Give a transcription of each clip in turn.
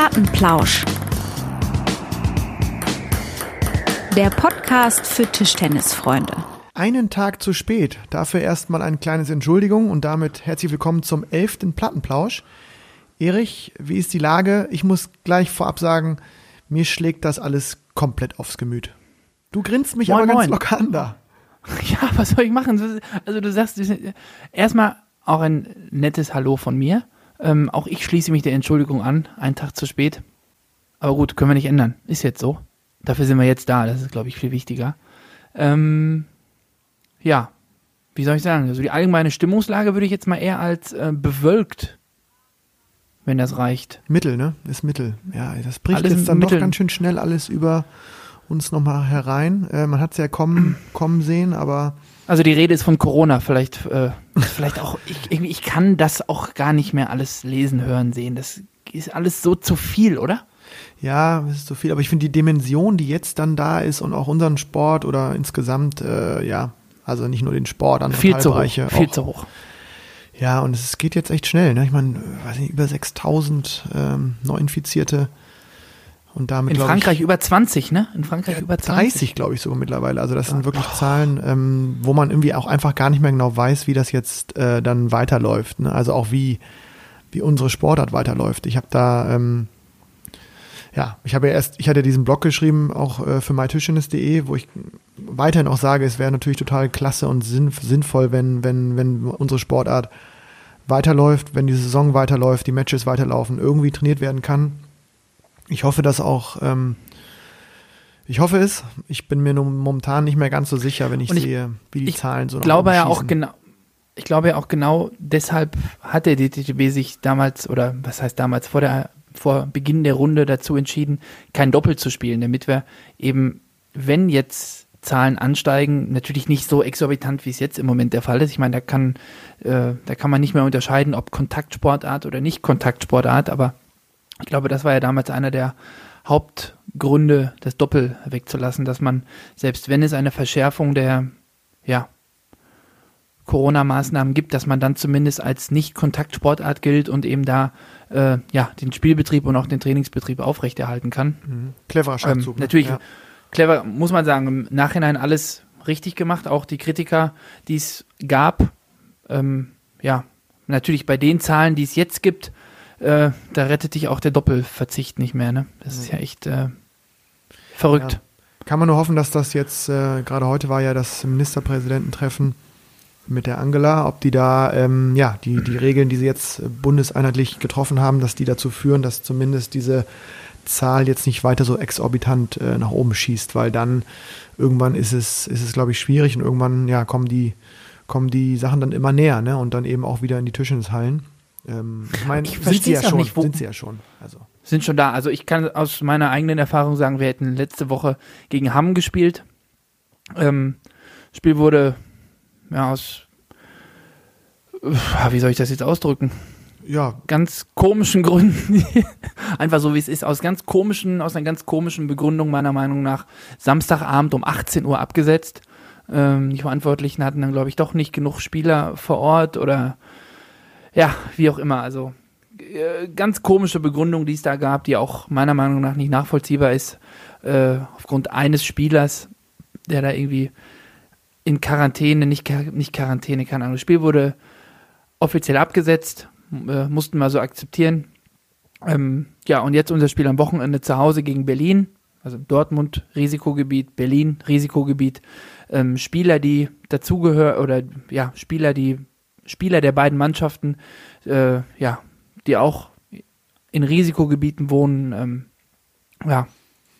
Plattenplausch. Der Podcast für Tischtennisfreunde. Einen Tag zu spät. Dafür erstmal eine kleine Entschuldigung und damit herzlich willkommen zum elften Plattenplausch. Erich, wie ist die Lage? Ich muss gleich vorab sagen, mir schlägt das alles komplett aufs Gemüt. Du grinst mich Moin, aber ganz moin. locker an da. Ja, was soll ich machen? Also du sagst, erstmal auch ein nettes Hallo von mir. Ähm, auch ich schließe mich der Entschuldigung an, einen Tag zu spät. Aber gut, können wir nicht ändern. Ist jetzt so. Dafür sind wir jetzt da. Das ist, glaube ich, viel wichtiger. Ähm, ja, wie soll ich sagen? Also die allgemeine Stimmungslage würde ich jetzt mal eher als äh, bewölkt, wenn das reicht. Mittel, ne? Ist Mittel. Ja, das bricht Alles jetzt dann Mittel. doch ganz schön schnell alles über uns nochmal herein. Äh, man hat es ja kommen, kommen sehen, aber Also die Rede ist von Corona. Vielleicht, äh, vielleicht auch. Ich, irgendwie, ich kann das auch gar nicht mehr alles lesen, hören, sehen. Das ist alles so zu viel, oder? Ja, es ist so viel, aber ich finde die Dimension, die jetzt dann da ist und auch unseren Sport oder insgesamt, äh, ja, also nicht nur den Sport, andere Viel zu hoch. Teilbereiche. Viel auch, zu hoch. Ja, und es geht jetzt echt schnell. Ne? Ich meine, über 6000 ähm, Neuinfizierte und damit In Frankreich ich, über 20, ne? In Frankreich über 20. 30, glaube ich, sogar mittlerweile. Also das sind wirklich Zahlen, ähm, wo man irgendwie auch einfach gar nicht mehr genau weiß, wie das jetzt äh, dann weiterläuft. Ne? Also auch wie, wie unsere Sportart weiterläuft. Ich habe da, ähm, ja, ich habe ja erst, ich hatte diesen Blog geschrieben, auch äh, für mytischtennis.de, wo ich weiterhin auch sage, es wäre natürlich total klasse und sinn, sinnvoll, wenn, wenn, wenn unsere Sportart weiterläuft, wenn die Saison weiterläuft, die Matches weiterlaufen, irgendwie trainiert werden kann. Ich hoffe, dass auch, ähm, ich hoffe es. Ich bin mir momentan nicht mehr ganz so sicher, wenn ich, ich- sehe, wie die Zahlen so Ich glaube ja auch genau. Ich glaube ja auch genau deshalb hat der DTB sich damals oder was heißt damals vor der vor Beginn der Runde dazu entschieden, kein Doppel zu spielen, damit wir eben, wenn jetzt Zahlen ansteigen, natürlich nicht so exorbitant, wie es jetzt im Moment der Fall ist. Ich meine, da kann, äh, da kann man nicht mehr unterscheiden, ob Kontaktsportart oder nicht Kontaktsportart, aber ich glaube, das war ja damals einer der Hauptgründe, das Doppel wegzulassen, dass man, selbst wenn es eine Verschärfung der, ja, Corona-Maßnahmen gibt, dass man dann zumindest als Nicht-Kontaktsportart gilt und eben da äh, ja, den Spielbetrieb und auch den Trainingsbetrieb aufrechterhalten kann. Mhm. Cleverer Ähm, Schachzug. ne? natürlich Ja. clever, muss man sagen, im Nachhinein alles richtig gemacht. Auch die Kritiker, die es gab, ähm, ja, natürlich bei den Zahlen, die es jetzt gibt, äh, da rettet dich auch der Doppelverzicht nicht mehr. Ne? Das ist ja echt äh, verrückt. Ja. Kann man nur hoffen, dass das jetzt, äh, gerade heute war ja das Ministerpräsidententreffen mit der Angela, ob die da, ähm, ja, die, die Regeln, die sie jetzt bundeseinheitlich getroffen haben, dass die dazu führen, dass zumindest diese Zahl jetzt nicht weiter so exorbitant äh, nach oben schießt, weil dann irgendwann ist es, ist es, glaube ich, schwierig und irgendwann, ja, kommen die, kommen die Sachen dann immer näher, ne? Und dann eben auch wieder in die Tischtennishallen. Ähm, ich meine, Ich sind sie ja schon, nicht, wo- sind sie ja schon. Also. sind schon da. Also ich kann aus meiner eigenen Erfahrung sagen, wir hätten letzte Woche gegen Hamm gespielt. Ähm, Spiel wurde ja aus Uff, wie soll ich das jetzt ausdrücken? Ja, Ganz komischen Gründen, einfach so wie es ist, aus ganz komischen, aus einer ganz komischen Begründung meiner Meinung nach Samstagabend um 18 Uhr abgesetzt. Ähm, die Verantwortlichen hatten dann, glaube ich, doch nicht genug Spieler vor Ort oder ja, wie auch immer. Also äh, ganz komische Begründung, die es da gab, die auch meiner Meinung nach nicht nachvollziehbar ist, äh, aufgrund eines Spielers, der da irgendwie in Quarantäne, nicht, nicht Quarantäne, keine Ahnung. Das Spiel wurde offiziell abgesetzt, äh, mussten wir so akzeptieren. Ähm, ja, und jetzt unser Spiel am Wochenende zu Hause gegen Berlin, also Dortmund Risikogebiet, Berlin Risikogebiet. Ähm, Spieler, die dazugehören, oder ja, Spieler, die Spieler der beiden Mannschaften, äh, ja, die auch in Risikogebieten wohnen, ähm, ja,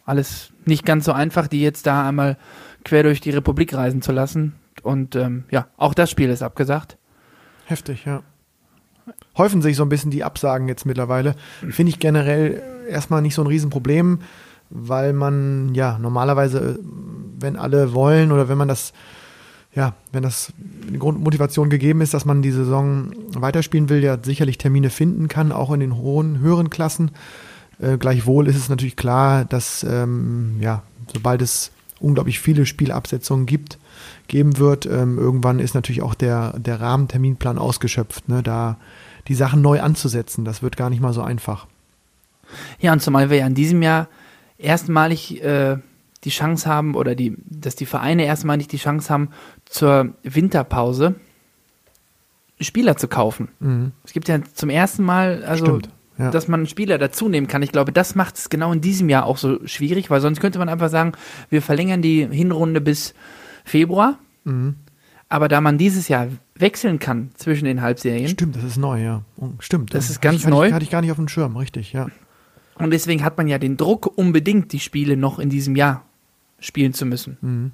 alles nicht ganz so einfach, die jetzt da einmal quer durch die Republik reisen zu lassen. Und ähm, ja, auch das Spiel ist abgesagt. Heftig, ja. Häufen sich so ein bisschen die Absagen jetzt mittlerweile. Finde ich generell erstmal nicht so ein Riesenproblem, weil man ja normalerweise, äh, wenn alle wollen oder wenn man das, ja, wenn das eine Grundmotivation gegeben ist, dass man die Saison weiterspielen will, ja sicherlich Termine finden kann, auch in den hohen, höheren Klassen. Äh, gleichwohl ist es natürlich klar, dass ähm, ja, sobald es unglaublich viele Spielabsetzungen gibt, geben wird, ähm, irgendwann ist natürlich auch der, der Rahmenterminplan ausgeschöpft, ne? da die Sachen neu anzusetzen, das wird gar nicht mal so einfach. Ja, und zumal wir ja in diesem Jahr erstmalig äh, die Chance haben oder die, dass die Vereine erstmalig die Chance haben, zur Winterpause Spieler zu kaufen. Mhm. Es gibt ja zum ersten Mal, also Stimmt, ja. dass man einen Spieler dazu nehmen kann. Ich glaube, das macht es genau in diesem Jahr auch so schwierig, weil sonst könnte man einfach sagen, wir verlängern die Hinrunde bis Februar. Mhm. Aber da man dieses Jahr wechseln kann zwischen den Halbserien Stimmt, das ist neu, ja. Stimmt. Das ist Hatte ganz ich, hatte neu. Ich, hatte ich gar nicht auf dem Schirm, richtig, ja. und deswegen hat man ja den Druck, unbedingt die Spiele noch in diesem Jahr spielen zu müssen. Mhm.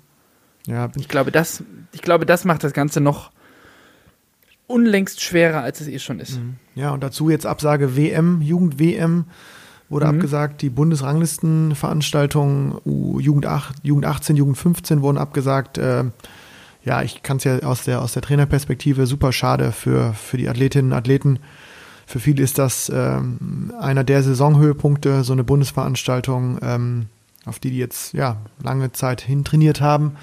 Ja, Ich glaube, das, ich glaube, das macht das Ganze noch unlängst schwerer, als es eh schon ist. Ja, und dazu jetzt Absage WM, Jugend-WM wurde Mhm. abgesagt. Die Bundesranglistenveranstaltungen, Jugend, 8, Jugend 18, Jugend 15 wurden abgesagt. Ähm, ja, ich kann es ja aus der, aus der Trainerperspektive super schade für, für die Athletinnen und Athleten. Für viele ist das ähm, einer der Saisonhöhepunkte, so eine Bundesveranstaltung, ähm, auf die die jetzt ja lange Zeit hin trainiert haben.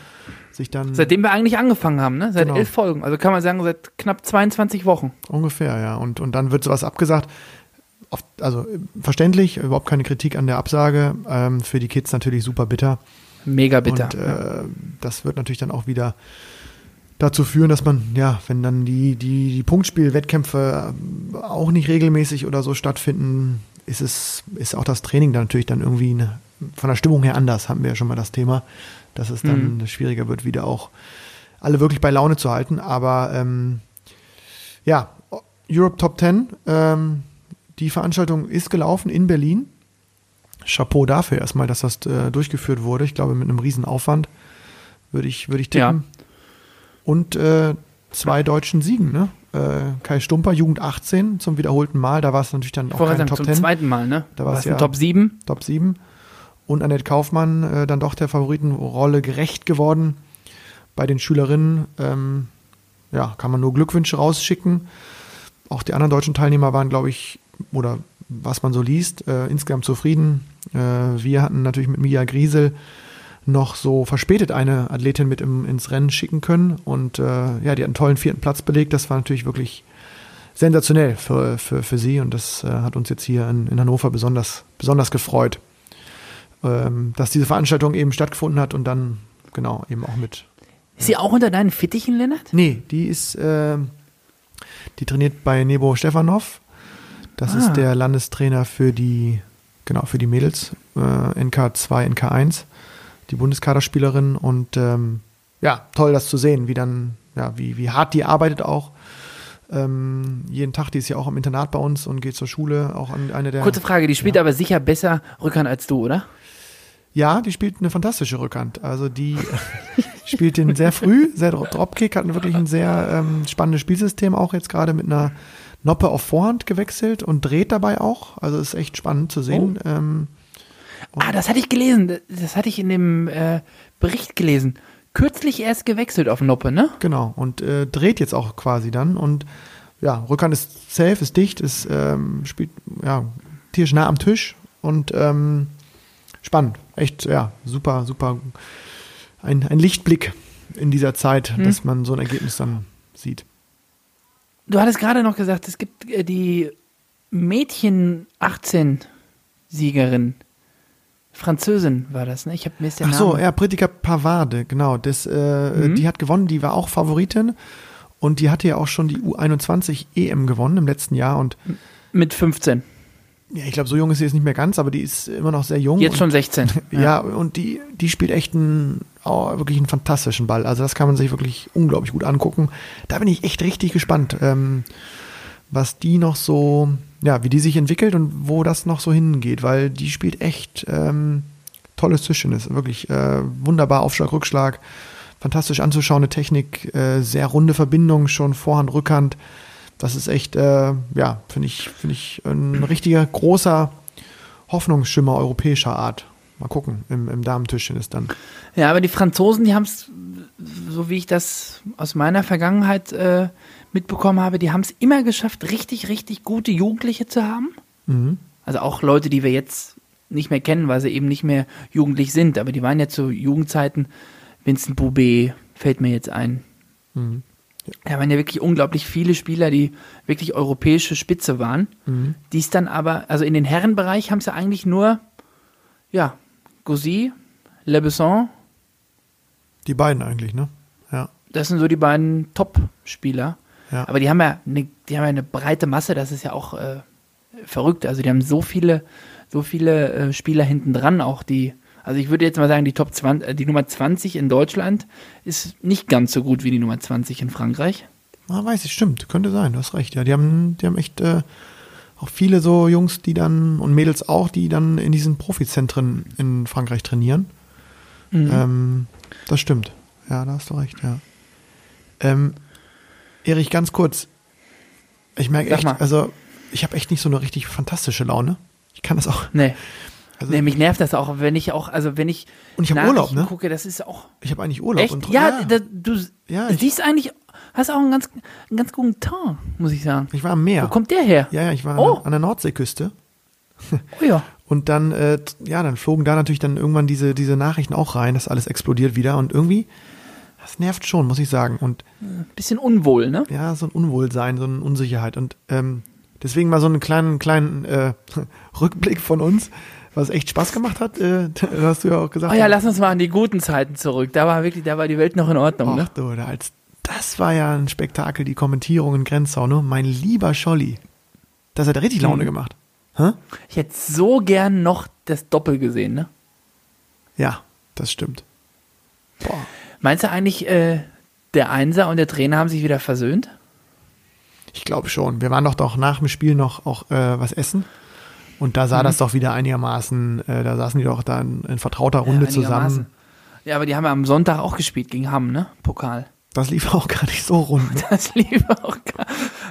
Sich dann Seitdem wir eigentlich angefangen haben, ne? Seit Genau. elf Folgen. Also kann man sagen, seit knapp 22 Wochen. Ungefähr, ja. Und, und dann wird sowas abgesagt. Oft, also verständlich, überhaupt keine Kritik an der Absage. Ähm, für die Kids natürlich super bitter. Mega bitter. Und äh, das wird natürlich dann auch wieder dazu führen, dass man, ja, wenn dann die, die, die Punktspielwettkämpfe äh, auch nicht regelmäßig oder so stattfinden, ist es, ist auch das Training dann natürlich dann irgendwie eine, von der Stimmung her anders, haben wir ja schon mal das Thema, dass es dann Mhm. schwieriger wird, wieder auch alle wirklich bei Laune zu halten. Aber ähm, ja, Europe Top 10, ähm, die Veranstaltung ist gelaufen in Berlin. Chapeau dafür erstmal, dass das äh, durchgeführt wurde. Ich glaube, mit einem riesen Aufwand würde ich, würde ich tippen. Und äh, zwei deutschen Siegen, ne? Äh, Kai Stumper, Jugend 18 zum wiederholten Mal. Da war es natürlich dann auch kein sagen, Top zum 10, zweiten Mal, ne? Da war es ja- Top 7. Top 7. Und Annette Kaufmann äh, dann doch der Favoritenrolle gerecht geworden. Bei den Schülerinnen, ähm, ja, kann man nur Glückwünsche rausschicken. Auch die anderen deutschen Teilnehmer waren, glaube ich, oder was man so liest, äh, insgesamt zufrieden. Äh, wir hatten natürlich mit Mia Griesel noch so verspätet eine Athletin mit im, ins Rennen schicken können. Und äh, ja, die hat einen tollen vierten Platz belegt. Das war natürlich wirklich sensationell für, für, für sie. Und das äh, hat uns jetzt hier in, in Hannover besonders, besonders gefreut, ähm, dass diese Veranstaltung eben stattgefunden hat und dann genau eben auch mit. Ist sie auch unter deinen Fittichen, Lennart? Nee, die ist, ähm, die trainiert bei Nebo Stefanov. Das Ah. ist der Landestrainer für die, genau, für die Mädels, äh, NK2, NK1, die Bundeskaderspielerin. Und ähm, ja, toll, das zu sehen, wie dann, ja, wie, wie hart die arbeitet auch. Ähm, jeden Tag, die ist ja auch im Internat bei uns und geht zur Schule, auch an eine der. Kurze Frage, die spielt Ja. aber sicher besser Rückhand als du, oder? Ja, die spielt eine fantastische Rückhand. Also die spielt den sehr früh, sehr Dro- Dropkick, hat wirklich ein sehr ähm, spannendes Spielsystem auch jetzt gerade mit einer Noppe auf Vorhand gewechselt und dreht dabei auch. Also ist echt spannend zu sehen. Ähm, Ah, das hatte ich gelesen. Das hatte ich in dem äh, Bericht gelesen. Kürzlich erst gewechselt auf Noppe, ne? genau. Und äh, dreht jetzt auch quasi dann. Und ja, Rückhand ist safe, ist dicht, ist ähm, spielt ja tierisch nah am Tisch und ähm, spannend. Echt, ja, super, super. Ein, ein Lichtblick in dieser Zeit, Hm. dass man so ein Ergebnis dann sieht. Du hattest gerade noch gesagt, es gibt äh, die Mädchen 18 Siegerin. Französin war das, ne? Ich habe mir ist der Ach so, Name. ja, Pritika Pavade, genau. Das, äh, Mhm. Die hat gewonnen, die war auch Favoritin. Und die hatte ja auch schon die U21 EM gewonnen im letzten Jahr. Und Mit 15. ja, ich glaube, so jung ist sie jetzt nicht mehr ganz, aber die ist immer noch sehr jung. Jetzt und, schon 16. Ja, und die, die spielt echt einen, oh, wirklich einen fantastischen Ball. Also das kann man sich wirklich unglaublich gut angucken. Da bin ich echt richtig gespannt, ähm, was die noch so, ja, wie die sich entwickelt und wo das noch so hingeht, weil die spielt echt ähm, tolles Tischtennis. Wirklich äh, wunderbar Aufschlag, Rückschlag, fantastisch anzuschauende Technik, äh, sehr runde Verbindungen schon Vorhand, Rückhand. Das ist echt, äh, ja, finde ich, finde ich ein richtiger großer Hoffnungsschimmer europäischer Art. Mal gucken, im, im Damentischtennis dann. Ja, aber die Franzosen, die haben es, so wie ich das aus meiner Vergangenheit äh, mitbekommen habe, die haben es immer geschafft, richtig, richtig gute Jugendliche zu haben. Mhm. Also auch Leute, die wir jetzt nicht mehr kennen, weil sie eben nicht mehr jugendlich sind. Aber die waren ja zu Jugendzeiten, Vincent Boubet fällt mir jetzt ein. Mhm. Da waren ja wirklich unglaublich viele Spieler, die wirklich europäische Spitze waren. Mhm. Die es dann aber, also in den Herrenbereich haben sie eigentlich nur, ja, Gauzy, Le Besson, Die beiden eigentlich, ne? Ja. das sind so die beiden Top-Spieler. Ja. Aber die haben ja eine, die haben ja eine breite Masse, das ist ja auch äh, verrückt. Also die haben so viele, so viele äh, Spieler hinten dran, auch die, also ich würde jetzt mal sagen, die Top 20, äh, die Nummer 20 in Deutschland ist nicht ganz so gut wie die Nummer 20 in Frankreich. Ah, weiß ich, stimmt. Könnte sein, du hast recht. Ja, die haben, die haben echt äh, auch viele so Jungs, die dann und Mädels auch, die dann in diesen Profizentren in Frankreich trainieren. Mhm. Ähm, das stimmt. Ja, da hast du recht, ja. Ähm, Erich, ganz kurz. Ich merke Sag echt, mal. also ich habe echt nicht so eine richtig fantastische Laune. Ich kann das auch. Nee. Also, nee, mich nervt das auch, wenn ich auch, also wenn ich Und ich hab Nachrichten Urlaub, ne? gucke, das ist auch ich habe eigentlich Urlaub. echt, und ja, Da, du Ja, ich- siehst eigentlich, hast auch einen ganz, einen ganz guten Ton, muss ich sagen. ich war am Meer. Wo kommt der her? ja, ja, ich war Oh. an der Nordseeküste. Oh ja. Und dann, äh, ja, dann flogen da natürlich dann irgendwann diese, diese Nachrichten auch rein, dass alles explodiert wieder. Und irgendwie, das nervt schon, muss ich sagen. Und Bisschen unwohl, ne? ja, so ein Unwohlsein, so eine Unsicherheit. Und ähm, deswegen mal so einen kleinen, kleinen äh, Rückblick von uns, was echt Spaß gemacht hat. Äh, hast du ja auch gesagt. Oh ja, lass uns mal an die guten Zeiten zurück. Da war wirklich, da war die Welt noch in Ordnung, Ach ne? du, da als, das war ja ein Spektakel, die Kommentierung in Grenzau, ne? Mein lieber Scholli. Das hat richtig Laune Mhm. gemacht. Hä? Ich hätte so gern noch das Doppel gesehen, ne? Ja, das stimmt. Boah. Meinst du eigentlich, äh, der Einser und der Trainer haben sich wieder versöhnt? Ich glaube schon. Wir waren doch doch nach dem Spiel noch auch äh, was essen. Und da sah Mhm. das doch wieder einigermaßen, äh, da saßen die doch da in, vertrauter Runde Ja, zusammen. Ja, aber die haben ja am Sonntag auch gespielt gegen Hamm, ne? Pokal. Das lief auch gar nicht so rund. Ne? Das lief auch gar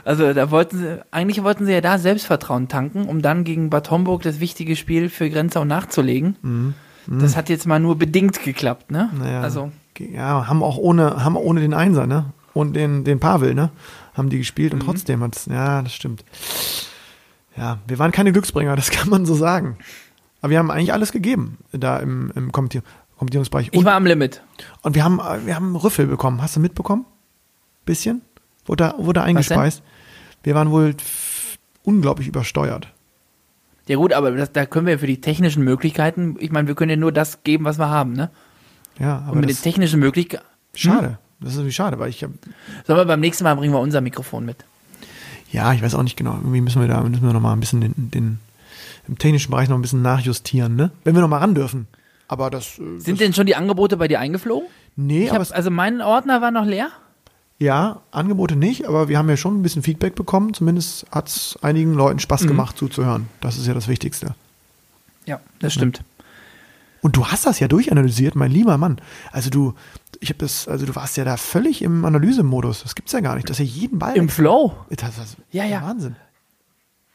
Also da wollten sie, eigentlich wollten sie ja da Selbstvertrauen tanken, um dann gegen Bad Homburg das wichtige Spiel für Grenzau nachzulegen. Das hat jetzt mal nur bedingt geklappt, ne? Mhm. Naja. Also, Ja, haben auch ohne, haben ohne den Einser, ne? Und den, den Pavel, ne? Haben die gespielt Mhm. und trotzdem hat's, ja, das stimmt. Ja, wir waren keine Glücksbringer, das kann man so sagen. Aber wir haben eigentlich alles gegeben da im, im Kommentier Kommentierungsbereich. ich Und, war am Limit. und wir haben, wir haben Rüffel bekommen. Hast du mitbekommen? Bisschen? Wurde, wurde eingespeist. Wir waren wohl unglaublich übersteuert. Ja gut, aber das, da können wir für die technischen Möglichkeiten, ich meine, wir können ja nur das geben, was wir haben, ne? Ja, Und aber mit das, den technischen Möglichkeiten. schade. Das ist irgendwie schade, weil ich hab, Sollen wir beim nächsten Mal bringen wir unser Mikrofon mit. Ja, ich weiß auch nicht genau. Irgendwie müssen wir da müssen wir noch mal ein bisschen den, den im technischen Bereich noch ein bisschen nachjustieren, ne? Wenn wir noch mal ran dürfen. Aber das, äh, Sind das denn schon die Angebote bei dir eingeflogen? nee, Ich aber hab, also mein Ordner war noch leer. ja, Angebote nicht, aber wir haben ja schon ein bisschen Feedback bekommen. Zumindest hat es einigen Leuten Spaß Mhm. gemacht zuzuhören. Das ist ja das Wichtigste. Ja, das stimmt. Und du hast das ja durchanalysiert, mein lieber Mann. Also du, ich habe das, also du warst ja da völlig im Analysemodus. Das gibt's ja gar nicht. Das ist ja jeden Ball. Im Flow. das, das, Ja, ja. Wahnsinn.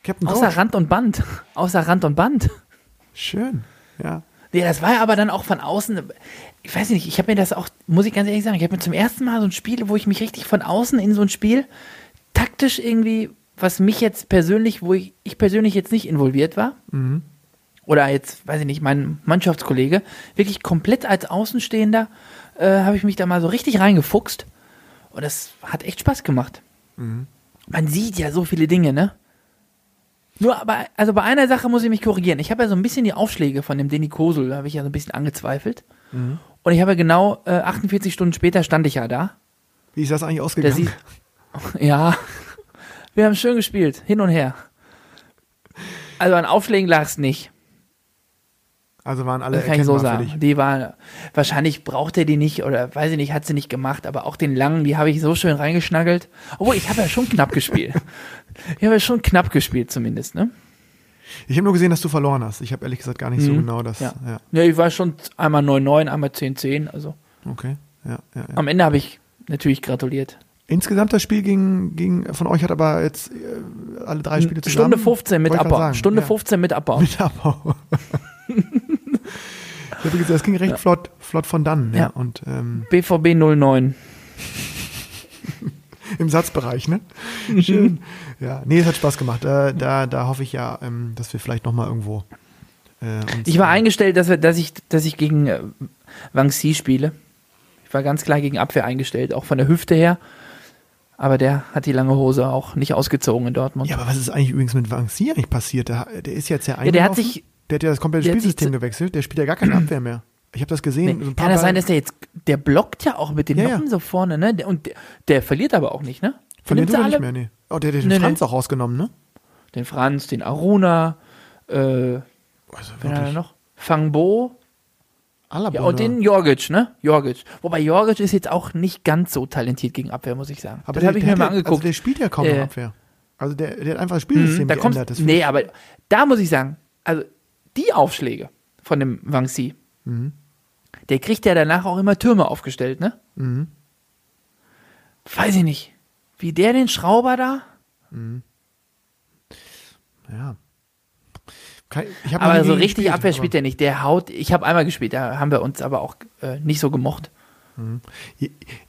Captain Außer Coach. Rand und Band. Außer Rand und Band. Schön. Ja. Nee, das war ja aber dann auch von außen. Ich weiß nicht, ich habe mir das auch, muss ich ganz ehrlich sagen, ich habe mir zum ersten Mal so ein Spiel, wo ich mich richtig von außen in so ein Spiel taktisch irgendwie, was mich jetzt persönlich, wo ich, ich persönlich jetzt nicht involviert war, Mhm. oder jetzt, weiß ich nicht, mein Mannschaftskollege, wirklich komplett als Außenstehender, äh, habe ich mich da mal so richtig reingefuchst. Und das hat echt Spaß gemacht. Mhm. Man sieht ja so viele Dinge, ne? Nur aber, also bei einer Sache muss ich mich korrigieren. Ich habe ja so ein bisschen die Aufschläge von dem Denny Kosel, da habe ich ja so ein bisschen angezweifelt. Mhm. Und ich habe ja genau äh, 48 Stunden später stand ich ja da. Wie ist das eigentlich ausgegangen? sieht, ja, wir haben schön gespielt, hin und her. Also an Aufschlägen lag es nicht. Also waren alle Das kann ich so sagen. dich. Die waren, wahrscheinlich braucht er die nicht oder weiß ich nicht, hat sie nicht gemacht, aber auch den langen, die habe ich so schön reingeschnaggelt. Obwohl, ich habe ja schon knapp gespielt. Ich habe ja schon knapp gespielt zumindest, ne? Ich habe nur gesehen, dass du verloren hast. Ich habe ehrlich gesagt gar nicht so Mhm. genau das. Ja. ja. Ja, ich war schon einmal 9-9, einmal 10-10, also Okay. Ja, ja, ja. am Ende habe ich natürlich gratuliert. Insgesamt das Spiel ging, ging von euch hat aber jetzt äh, alle drei Spiele zusammen. Stunde 15 mit Abbau. Stunde ja. 15 mit Abbau. Mit Abbau. Das ging recht flott, flott von dann. Ja. Ja. Und ähm, BVB 09. im Satzbereich, ne? Schön. Ja, nee, es hat Spaß gemacht. Da, da, da hoffe ich ja, ähm, dass wir vielleicht nochmal irgendwo. Äh, Ich war äh, eingestellt, dass, wir, dass, ich, dass ich gegen äh, Wang Si spiele. Ich war ganz klar gegen Abwehr eingestellt, auch von der Hüfte her. Aber der hat die lange Hose auch nicht ausgezogen in Dortmund. Ja, aber was ist eigentlich übrigens mit Vancy eigentlich passiert? Der, der ist jetzt ja Ja, der hat eingelaufen. sich, Der hat ja das komplette der Spielsystem gewechselt. Der spielt ja gar keine Abwehr mehr. Ich habe das gesehen. nee, so kann das sein, dass der jetzt, der blockt ja auch mit den Ja, ja. Noppen so vorne, ne? Und der, der verliert aber auch nicht, ne? Tut er nicht mehr, nee. Oh, der hat den Nee, nee. Franz auch rausgenommen, ne? Den Franz, den Aruna, äh, Also wen hat er noch? Fangbo, Alaba, ja, und den Jorgic, ne? Jorgic. Wobei Jorgic ist jetzt auch nicht ganz so talentiert gegen Abwehr, muss ich sagen. Aber das habe ich mir mal ja- angeguckt. Also der spielt ja kaum Äh, Abwehr. Also der, der hat einfach das Spielsystem Mhm, da geändert. Nee, aber da muss ich sagen, also die Aufschläge von dem Wangsi, Mhm. der kriegt ja danach auch immer Türme aufgestellt, ne? Mhm. Weiß ich nicht. Wie der den Schrauber da? ich, ja. Kein, Aber so richtig Abwehr spielt er nicht. Der haut, ich habe einmal gespielt, da haben wir uns aber auch äh, nicht so gemocht.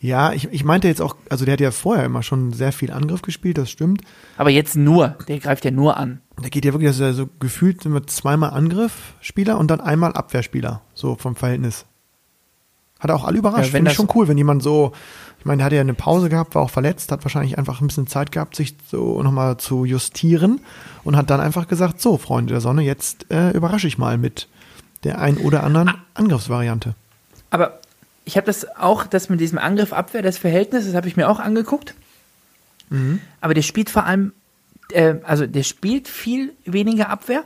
Ja, ich, ich meinte jetzt auch, also der hat ja vorher immer schon sehr viel Angriff gespielt, das stimmt. Aber jetzt nur, der greift ja nur an. Der geht ja wirklich, er so gefühlt immer zweimal Angriffsspieler und dann einmal Abwehrspieler, so vom Verhältnis. Hat auch alle überrascht. Ja, Finde ich schon cool, wenn jemand so, ich meine, der hatte ja eine Pause gehabt, war auch verletzt, hat wahrscheinlich einfach ein bisschen Zeit gehabt, sich so nochmal zu justieren und hat dann einfach gesagt, so, Freunde der Sonne, jetzt äh, überrasche ich mal mit der ein oder anderen Angriffsvariante. Aber ich habe das auch, das mit diesem Angriff Abwehr, das Verhältnis, das habe ich mir auch angeguckt. Mhm. Aber der spielt vor allem, äh, also der spielt viel weniger Abwehr.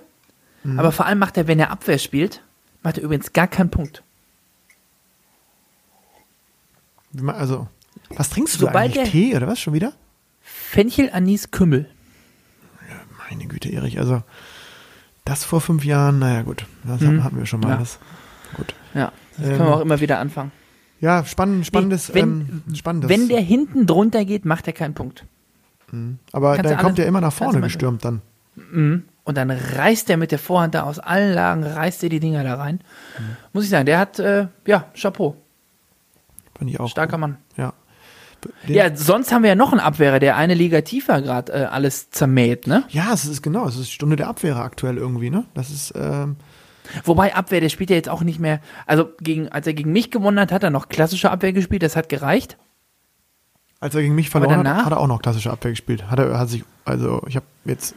Mhm. Aber vor allem macht er, wenn er Abwehr spielt, macht er übrigens gar keinen Punkt. Also, was trinkst du Sobald eigentlich? der- Tee oder was schon wieder? Fenchel, Anis, Kümmel. Meine Güte, Erich, also das vor fünf Jahren, naja gut, das Mhm. hatten wir schon mal. Ja. Das. Gut. Ja, das Ähm, können wir auch immer wieder anfangen. Ja, spannend, spannendes, Nee, wenn- ähm, spannendes. Wenn der hinten drunter geht, macht er keinen Punkt. aber kannst dann kommt er immer nach vorne gestürmt dann. Mhm. Und dann reißt er mit der Vorhand da aus allen Lagen, reißt er die Dinger da rein. Mhm. Muss ich sagen, der hat, äh, ja, Chapeau. Fand ich auch. Starker Mann. Ja. Den, Ja, sonst haben wir ja noch einen Abwehrer, der eine Liga tiefer gerade äh, alles zermäht, ne? ja, es ist genau, es ist Stunde der Abwehr aktuell irgendwie, ne? Das ist, ähm, Wobei Abwehr, der spielt ja jetzt auch nicht mehr. Also gegen, als er gegen mich gewonnen hat, hat er noch klassische Abwehr gespielt, das hat gereicht. als er gegen mich verloren hat, danach? hat er auch noch klassische Abwehr gespielt. Hat er, hat sich, also ich habe jetzt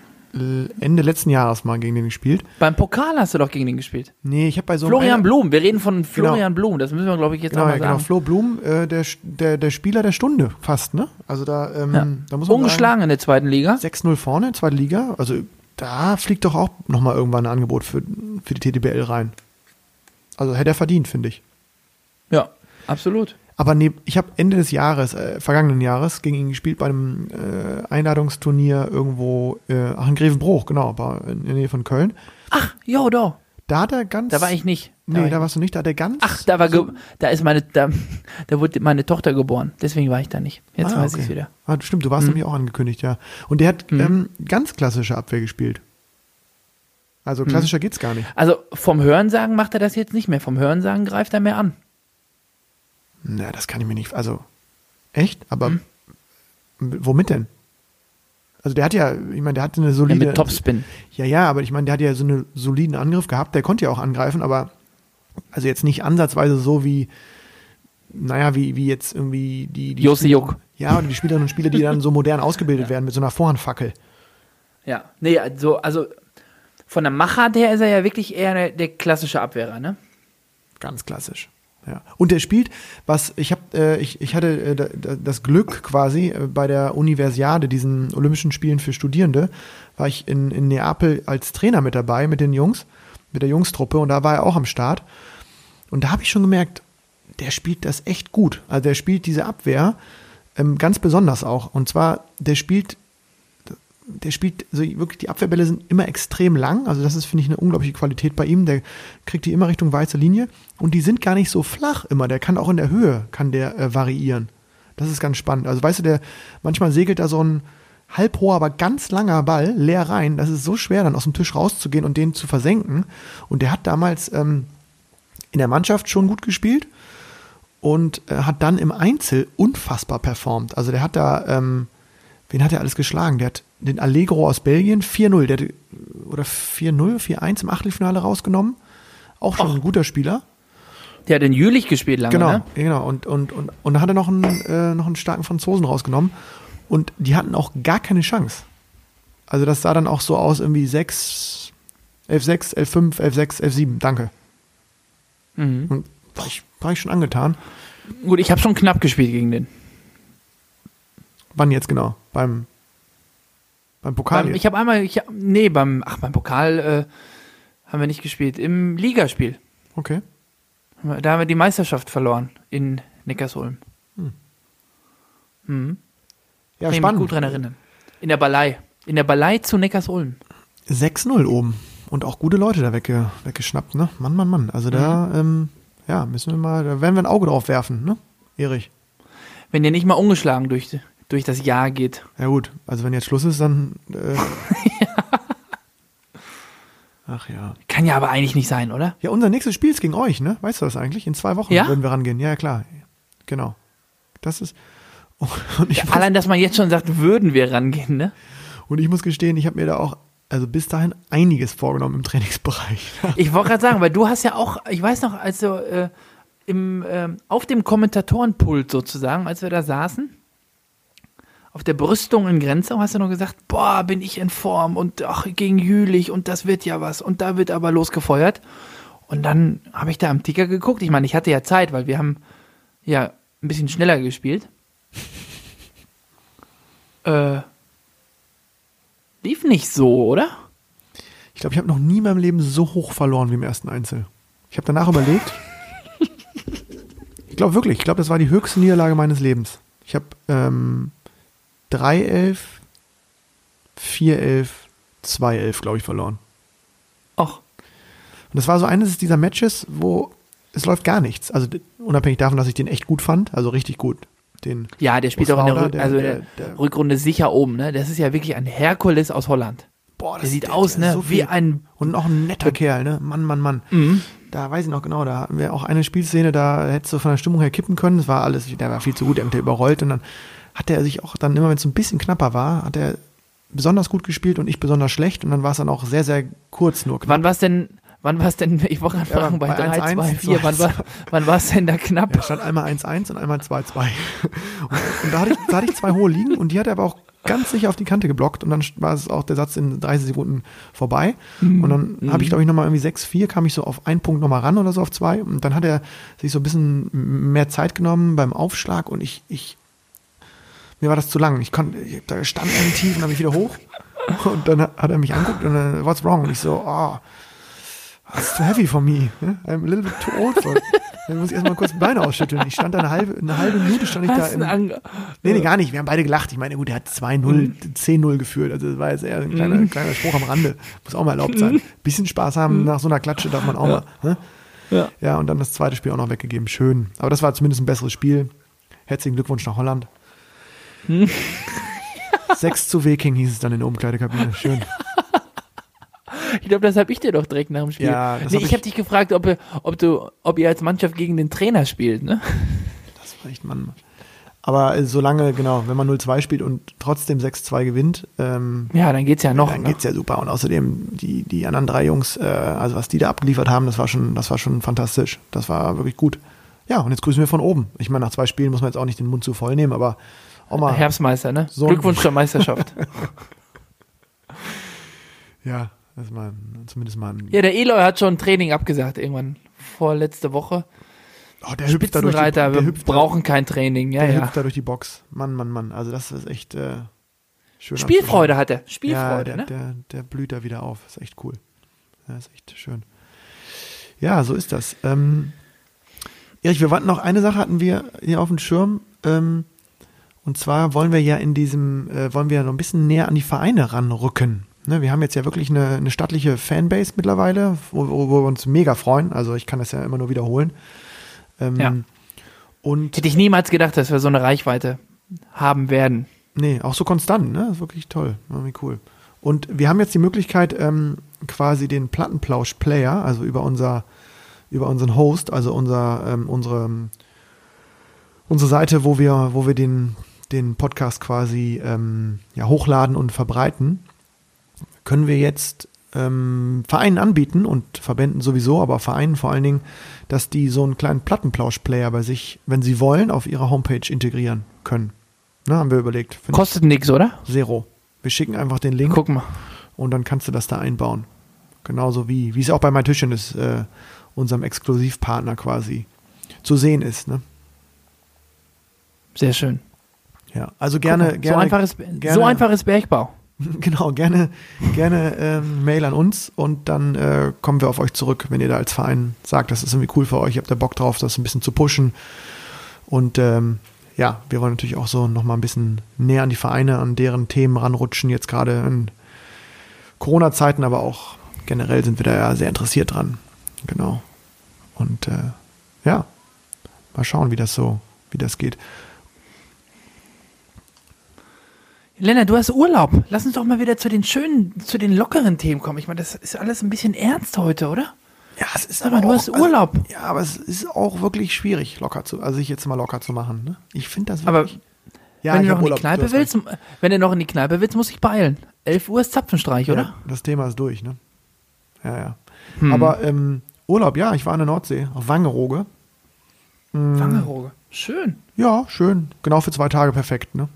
Ende letzten Jahres mal gegen den gespielt. Beim Pokal hast du doch gegen den gespielt. Nee, ich habe bei so Florian Blum, wir reden von Florian Blum, das müssen wir, glaube ich, jetzt Genau, auch ja, genau. sagen. Flo Blum, äh, der, der, der Spieler der Stunde fast, ne? Also da, ähm, Ja. da muss man Ungeschlagen in der zweiten Liga. sagen, 6-0 vorne, zweite Liga. Also da fliegt doch auch nochmal irgendwann ein Angebot für, für die TTBL rein. Also hätte er verdient, finde ich. Ja, absolut. Aber nee, ich habe Ende des Jahres, äh, vergangenen Jahres, gegen ihn gespielt bei einem äh, Einladungsturnier irgendwo, äh, ach in Grevenbruch, genau, war in der Nähe von Köln. Ach, jo, da. Da hat er ganz. Da war ich nicht. Nee, war da warst du nicht, da hat er ganz. Ach, da war ge da ist meine da, da wurde meine Tochter geboren. Deswegen war ich da nicht. Jetzt Ah, weiß okay. ich wieder. Ah, stimmt, du warst Mhm. nämlich auch angekündigt, ja. Und der hat Mhm. ähm, ganz klassische Abwehr gespielt. Also Mhm. klassischer geht's gar nicht. Also vom Hörensagen macht er das jetzt nicht mehr. Vom Hörensagen greift er mehr an. Na, das kann ich mir nicht. Also, echt? Aber Mhm. m- womit denn? Also der hat ja, ich meine, der hatte eine Ja, solide. mit Topspin. Ja, ja, aber ich meine, der hat ja so einen soliden Angriff gehabt, der konnte ja auch angreifen, aber also jetzt nicht ansatzweise so wie, naja, wie, wie jetzt irgendwie die, die Josi Juck. Ja, und die Spielerinnen und Spieler, die dann so modern ausgebildet werden mit so einer Vorhandfackel. Ja. Nee, also, also von der Machart her ist er ja wirklich eher der, der klassische Abwehrer, ne? Ganz klassisch. Ja. Und der spielt, was ich habe, äh, ich, ich hatte äh, da- da- das Glück quasi äh, bei der Universiade, diesen Olympischen Spielen für Studierende, war ich in, in Neapel als Trainer mit dabei mit den Jungs, mit der Jungstruppe und da war er auch am Start. Und da habe ich schon gemerkt, der spielt das echt gut. Also der spielt diese Abwehr ähm, ganz besonders auch. Und zwar, der spielt der spielt, also wirklich, die Abwehrbälle sind immer extrem lang. Also das ist, finde ich, eine unglaubliche Qualität bei ihm. Der kriegt die immer Richtung weiße Linie. Und die sind gar nicht so flach immer. Der kann auch in der Höhe, kann der äh, variieren. Das ist ganz spannend. Also weißt du, der, manchmal segelt da so ein halbhoher, aber ganz langer Ball leer rein. Das ist so schwer, dann aus dem Tisch rauszugehen und den zu versenken. Und der hat damals ähm, in der Mannschaft schon gut gespielt und äh, hat dann im Einzel unfassbar performt. Also der hat da, ähm, wen hat er alles geschlagen? Der hat den Allegro aus Belgien 4-0, der oder 4-0, 4-1 im Achtelfinale rausgenommen. Auch schon Och. ein guter Spieler. Der hat in Jülich gespielt lange, Genau, ne? genau. Und, und, und, und da hat er noch einen, äh, noch einen starken Franzosen rausgenommen. Und die hatten auch gar keine Chance. Also das sah dann auch so aus, irgendwie 6, 11-6, 11-5, 11-6, 11-7, danke. Mhm. Und war ich, war ich schon angetan. Gut, ich habe schon knapp gespielt gegen den. Wann jetzt genau? Beim, beim Pokal? Beim, ich habe einmal, ich, nee, beim, ach, beim Pokal äh, haben wir nicht gespielt. Im Ligaspiel. okay. Da haben wir die Meisterschaft verloren in Neckarsulm. Hm. Mhm. Ja, Kann ich mich spannend. gut dran erinnern. In der Ballei. In der Ballei zu Neckarsulm. 6-0 oben. Und auch gute Leute da wegge, weggeschnappt, ne? Mann, Mann, Mann. Also da, Mhm. ähm, ja, müssen wir mal, da werden wir ein Auge drauf werfen, ne? Erich. Wenn ihr nicht mal ungeschlagen durch, durch das Jahr geht. Ja gut, also wenn jetzt Schluss ist, dann. Äh, Ach ja. Kann ja aber eigentlich nicht sein, oder? Ja, unser nächstes Spiel ist gegen euch, ne? Weißt du das eigentlich? In zwei Wochen Ja? würden wir rangehen. Ja, ja, klar. Genau. Das ist. Ich, muss, Allein, dass man jetzt schon sagt, würden wir rangehen, ne? und ich muss gestehen, ich habe mir da auch, also bis dahin einiges vorgenommen im Trainingsbereich. Ich wollte gerade sagen, weil du hast ja auch, ich weiß noch, als du äh, im, ähm, auf dem Kommentatorenpult sozusagen, als wir da saßen, auf der Brüstung in Grenzau, hast du noch gesagt, boah, bin ich in Form und ach, gegen Jülich und das wird ja was und da wird aber losgefeuert. Und dann habe ich da am Ticker geguckt. Ich meine, ich hatte ja Zeit, weil wir haben ja ein bisschen schneller gespielt. äh, lief nicht so, oder? Ich glaube, ich habe noch nie in meinem Leben so hoch verloren wie im ersten Einzel. Ich habe danach überlegt. Ich glaube wirklich, ich glaube, das war die höchste Niederlage meines Lebens. Ich habe ähm, 3-11, 4-11, 2-11, glaube ich, verloren. Ach, Und das war so eines dieser Matches, wo es läuft gar nichts. Also unabhängig davon, dass ich den echt gut fand, also richtig gut. Den Ja, der spielt auch in der, Oswalder, also der- der, der- Rückrunde sicher oben, ne? Das ist ja wirklich ein Herkules aus Holland. Boah, Der sieht aus, ne? so wie ein. Und auch ein netter Kerl, ne? Mann, Mann, Mann. Mhm. Da weiß ich noch genau, da hatten wir auch eine Spielszene, da hättest du von der Stimmung her kippen können. Das war alles, der war viel zu gut, der hat überrollt und dann hat er sich auch dann immer, wenn es ein bisschen knapper war, hat er besonders gut gespielt und ich besonders schlecht und dann war es dann auch sehr, sehr kurz nur knapp. Wann war es denn, wann war es denn, ich wollte gerade Ja, fragen, bei bei 3, 2, 1-1, 4, wann war, wann war es denn da knapp? Ja, stand einmal 1-1 und einmal 2-2. Und, und da, hatte ich, da hatte ich zwei hohe liegen und die hat er aber auch ganz sicher auf die Kante geblockt und dann war es auch der Satz in 30 Sekunden vorbei. Und dann habe ich, glaube ich, nochmal irgendwie 6-4, kam ich so auf einen Punkt nochmal ran oder so auf zwei. Und dann hat er sich so ein bisschen mehr Zeit genommen beim Aufschlag und ich, ich mir war das zu lang. Ich konnte, ich, da stand er tief und dann bin ich wieder hoch. Und dann hat er mich anguckt und dann, what's wrong? Und ich so, oh, that's too heavy for me. I'm a little bit too old for it. Dann muss ich erstmal kurz die Beine ausschütteln. Ich stand da eine halbe, eine halbe Minute stand ich da Hast im, einen Ang Nee, nee, gar nicht. Wir haben beide gelacht. Ich meine, gut, er hat 2-0, 10-0 geführt. Also das war jetzt eher ein kleiner, kleiner Spruch am Rande. Muss auch mal erlaubt sein. Bisschen Spaß haben nach so einer Klatsche darf man auch mal. Ne? Ja. ja, und dann das zweite Spiel auch noch weggegeben. Schön. Aber das war zumindest ein besseres Spiel. Herzlichen Glückwunsch nach Holland. 6 zu Weking hieß es dann in der Umkleidekabine. Schön. Ich glaube, das habe ich dir doch direkt nach dem Spiel. Ja, nee, hab ich habe dich gefragt, ob, ihr- ob, du, ob ihr als Mannschaft gegen den Trainer spielt, ne? Das war echt Mann. Aber äh, solange, genau, wenn man 0-2 spielt und trotzdem 6-2 gewinnt, ähm, Ja, dann geht's ja noch. dann ne? geht's ja super. Und außerdem, die, die anderen drei Jungs, äh, also was die da abgeliefert haben, das war schon, das war schon fantastisch. Das war wirklich gut. Ja, und jetzt grüßen wir von oben. Ich meine, nach zwei Spielen muss man jetzt auch nicht den Mund zu voll nehmen, aber mal. Herbstmeister, ne? So Glückwunsch zur Meisterschaft. Ja, das mal zumindest mal ein. ja, der Eloy hat schon ein Training abgesagt irgendwann vorletzte Woche. oh, der hüpft da durch die, Spitzenreiter, der wir hüpft da- brauchen kein Training. Ja, der ja. hüpft da durch die Box. Mann, Mann, Mann. Also das ist echt äh, schön. Spielfreude hat er. Spielfreude, ja, der, ne? der, der blüht da wieder auf. Ist echt cool. Ja, ist echt schön. Ja, so ist das. Ähm, Erich, wir warten noch eine Sache hatten wir hier auf dem Schirm. Ähm, und zwar wollen wir ja in diesem, äh, wollen wir noch ein bisschen näher an die Vereine ranrücken. Ne, wir haben jetzt ja wirklich eine, eine stattliche Fanbase mittlerweile, wo, wo wir uns mega freuen. Also ich kann das ja immer nur wiederholen. Ähm, Ja. Und Hätte ich niemals gedacht, dass wir so eine Reichweite haben werden. Nee, auch so konstant, ne? Das ist wirklich toll. Irgendwie cool. Und wir haben jetzt die Möglichkeit, ähm, quasi den Plattenplausch-Player, also über unser, über unseren Host, also unser, ähm, unsere, unsere Seite, wo wir, wo wir den, den Podcast quasi ähm, ja, hochladen und verbreiten, können wir jetzt ähm, Vereinen anbieten und Verbänden sowieso, aber Vereinen vor allen Dingen, dass die so einen kleinen Plattenplausch-Player bei sich, wenn sie wollen, auf ihrer Homepage integrieren können. Ne, haben wir überlegt. Find Kostet nix, oder? Zero. Wir schicken einfach den Link Guck mal. und dann kannst du das da einbauen. Genauso wie, wie es auch bei My Tischchen ist, äh, unserem Exklusivpartner quasi zu sehen ist. Ne? Sehr schön. Ja, also gerne, mal, gerne, so, einfach ist, gerne- so einfach ist Bergbau. genau, gerne, gerne ähm, Mail an uns und dann äh, kommen wir auf euch zurück, wenn ihr da als Verein sagt, das ist irgendwie cool für euch, ihr habt da Bock drauf, das ein bisschen zu pushen. Und ähm, ja, wir wollen natürlich auch so nochmal ein bisschen näher an die Vereine, an deren Themen ranrutschen, jetzt gerade in Corona-Zeiten, aber auch generell sind wir da ja sehr interessiert dran. Genau. Und äh, ja, mal schauen, wie das so, wie das geht. Lennart, du hast Urlaub. Lass uns doch mal wieder zu den schönen, zu den lockeren Themen kommen. Ich meine, das ist alles ein bisschen ernst heute, oder? Ja, es ist Sag mal, du hast Urlaub. Also, ja, aber es ist auch wirklich schwierig, locker zu, also sich jetzt mal locker zu machen. Ne? Ich finde das Aber wirklich. ja, wenn du noch in die Urlaub, du Kneipe hast recht. willst, wenn du noch in die Kneipe willst, muss ich beeilen. 11 Uhr ist Zapfenstreich, oder? Ja, das Thema ist durch, ne? Ja, ja. Hm. Aber ähm, Urlaub, ja, ich war in der Nordsee, auf Wangerooge. Mhm. Wangerooge. Schön. Ja, schön. Genau für zwei Tage perfekt, ne?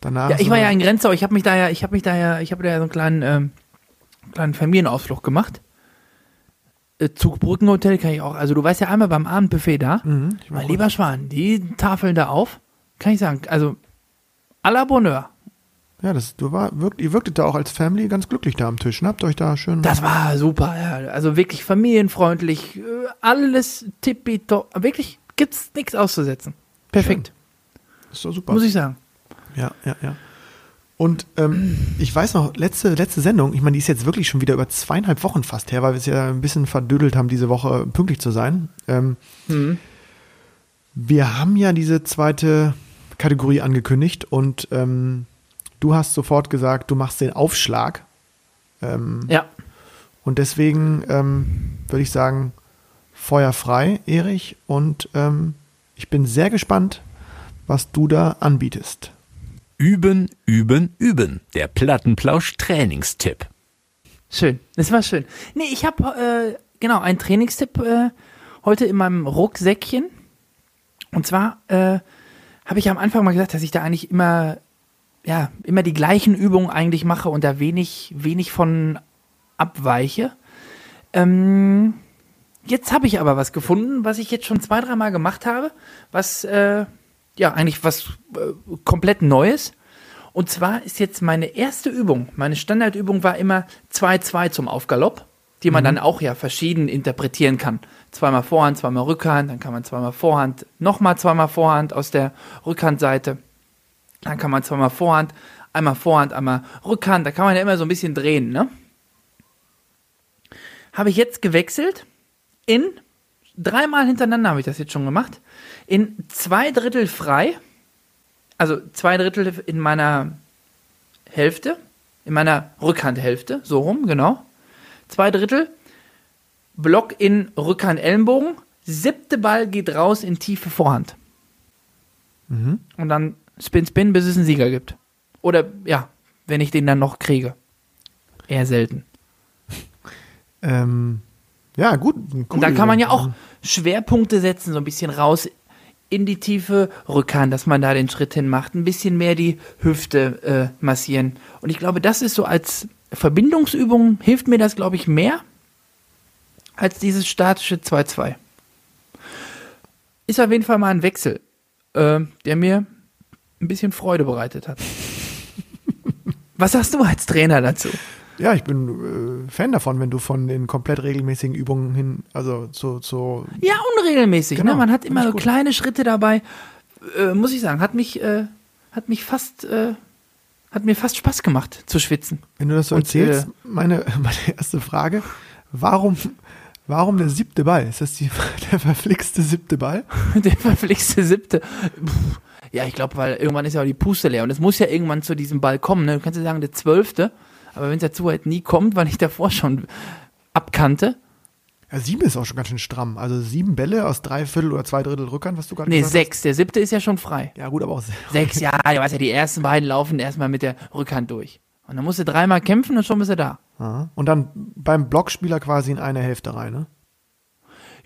Danach. Ja, ich war ja in Grenzau. Ich habe mich da ja, ich habe mich da ja, ich habe da ja so einen kleinen, ähm, kleinen Familienausflug gemacht. Äh, Zugbrückenhotel kann ich auch. Also du weißt ja einmal beim Abendbuffet da. Mhm, mein lieber Schwan, die Tafeln da auf, kann ich sagen. Also à la Bonheur. Ja, das, du war, wirkt, ihr wirktet da auch als Family ganz glücklich da am Tisch. Ne? Habt euch da schön. Das war super. Ja. Also wirklich familienfreundlich. äh, Alles tippitopp. Wirklich gibt's nichts auszusetzen. Perfekt. ist doch super. Muss ich sagen. Ja, ja, ja. Und ähm, ich weiß noch, letzte, letzte Sendung, ich meine, die ist jetzt wirklich schon wieder über zweieinhalb Wochen fast her, weil wir es ja ein bisschen verdödelt haben, diese Woche pünktlich zu sein. Ähm, Wir haben ja diese zweite Kategorie angekündigt und ähm, du hast sofort gesagt, du machst den Aufschlag. Ähm, Ja. Und deswegen ähm, würde ich sagen, Feuer frei, Erich. Und ähm, ich bin sehr gespannt, was du da anbietest. Üben, üben, üben. Der Plattenplausch-Trainingstipp. Schön, das war schön. Nee, ich habe äh, genau einen Trainingstipp äh, heute in meinem Rucksäckchen. Und zwar äh, habe ich am Anfang mal gesagt, dass ich da eigentlich immer ja immer die gleichen Übungen eigentlich mache und da wenig wenig von abweiche. Ähm, jetzt habe ich aber was gefunden, was ich jetzt schon zwei dreimal gemacht habe, was äh, ja eigentlich was äh, komplett Neues. Und zwar ist jetzt meine erste Übung, meine Standardübung war immer 2-2 zum Aufgalopp, die man dann auch ja verschieden interpretieren kann. Zweimal Vorhand, zweimal Rückhand, dann kann man zweimal Vorhand, nochmal zweimal Vorhand aus der Rückhandseite. Dann kann man zweimal Vorhand, einmal Vorhand, einmal Rückhand, da kann man ja immer so ein bisschen drehen, ne? Habe ich jetzt gewechselt in, dreimal hintereinander habe ich das jetzt schon gemacht, in zwei Drittel frei, also zwei Drittel in meiner Hälfte, in meiner Rückhandhälfte, so rum, genau. Zwei Drittel, Block in Rückhand-Ellenbogen, siebte Ball geht raus in tiefe Vorhand. Und dann Spin, Spin, bis es einen Sieger gibt. Oder ja, wenn ich den dann noch kriege. Eher selten. Ähm, ja, gut. Und da kann man ja auch Schwerpunkte setzen, so ein bisschen raus in die tiefe Rückhand, dass man da den Schritt hin macht, ein bisschen mehr die Hüfte äh, massieren. Und ich glaube, das ist so als Verbindungsübung, hilft mir das, glaube ich, mehr als dieses statische 2-2. Ist auf jeden Fall mal ein Wechsel, äh, der mir ein bisschen Freude bereitet hat. Was sagst du als Trainer dazu? Ja, ich bin äh, Fan davon, wenn du von den komplett regelmäßigen Übungen hin, also zu, zu Ja, unregelmäßig. Genau, ne? Man hat immer so kleine Schritte dabei. Äh, muss ich sagen, hat mich, äh, hat mich fast, äh, hat mir fast Spaß gemacht zu schwitzen. Wenn du das so Und, erzählst, äh, meine, meine erste Frage, warum, warum der siebte Ball? Ist das die, der verflixte siebte Ball? Der verflixte siebte. Puh. Ja, ich glaube, weil irgendwann ist ja auch die Puste leer und es muss ja irgendwann zu diesem Ball kommen. Ne? Du kannst ja sagen, der zwölfte, aber wenn es dazu halt nie kommt, weil ich davor schon abkannte. Ja, sieben ist auch schon ganz schön stramm. Also sieben Bälle aus drei Viertel oder zwei Drittel Rückhand, was du gerade Nee, gesagt sechs. Der siebte ist ja schon frei. hast. Ja, gut, aber auch Sechs, ja, du weißt ja, die ersten beiden laufen erstmal mit der Rückhand durch. Und dann musst du dreimal kämpfen und schon bist du da. Aha. Und dann beim Blockspieler quasi in eine Hälfte rein, ne?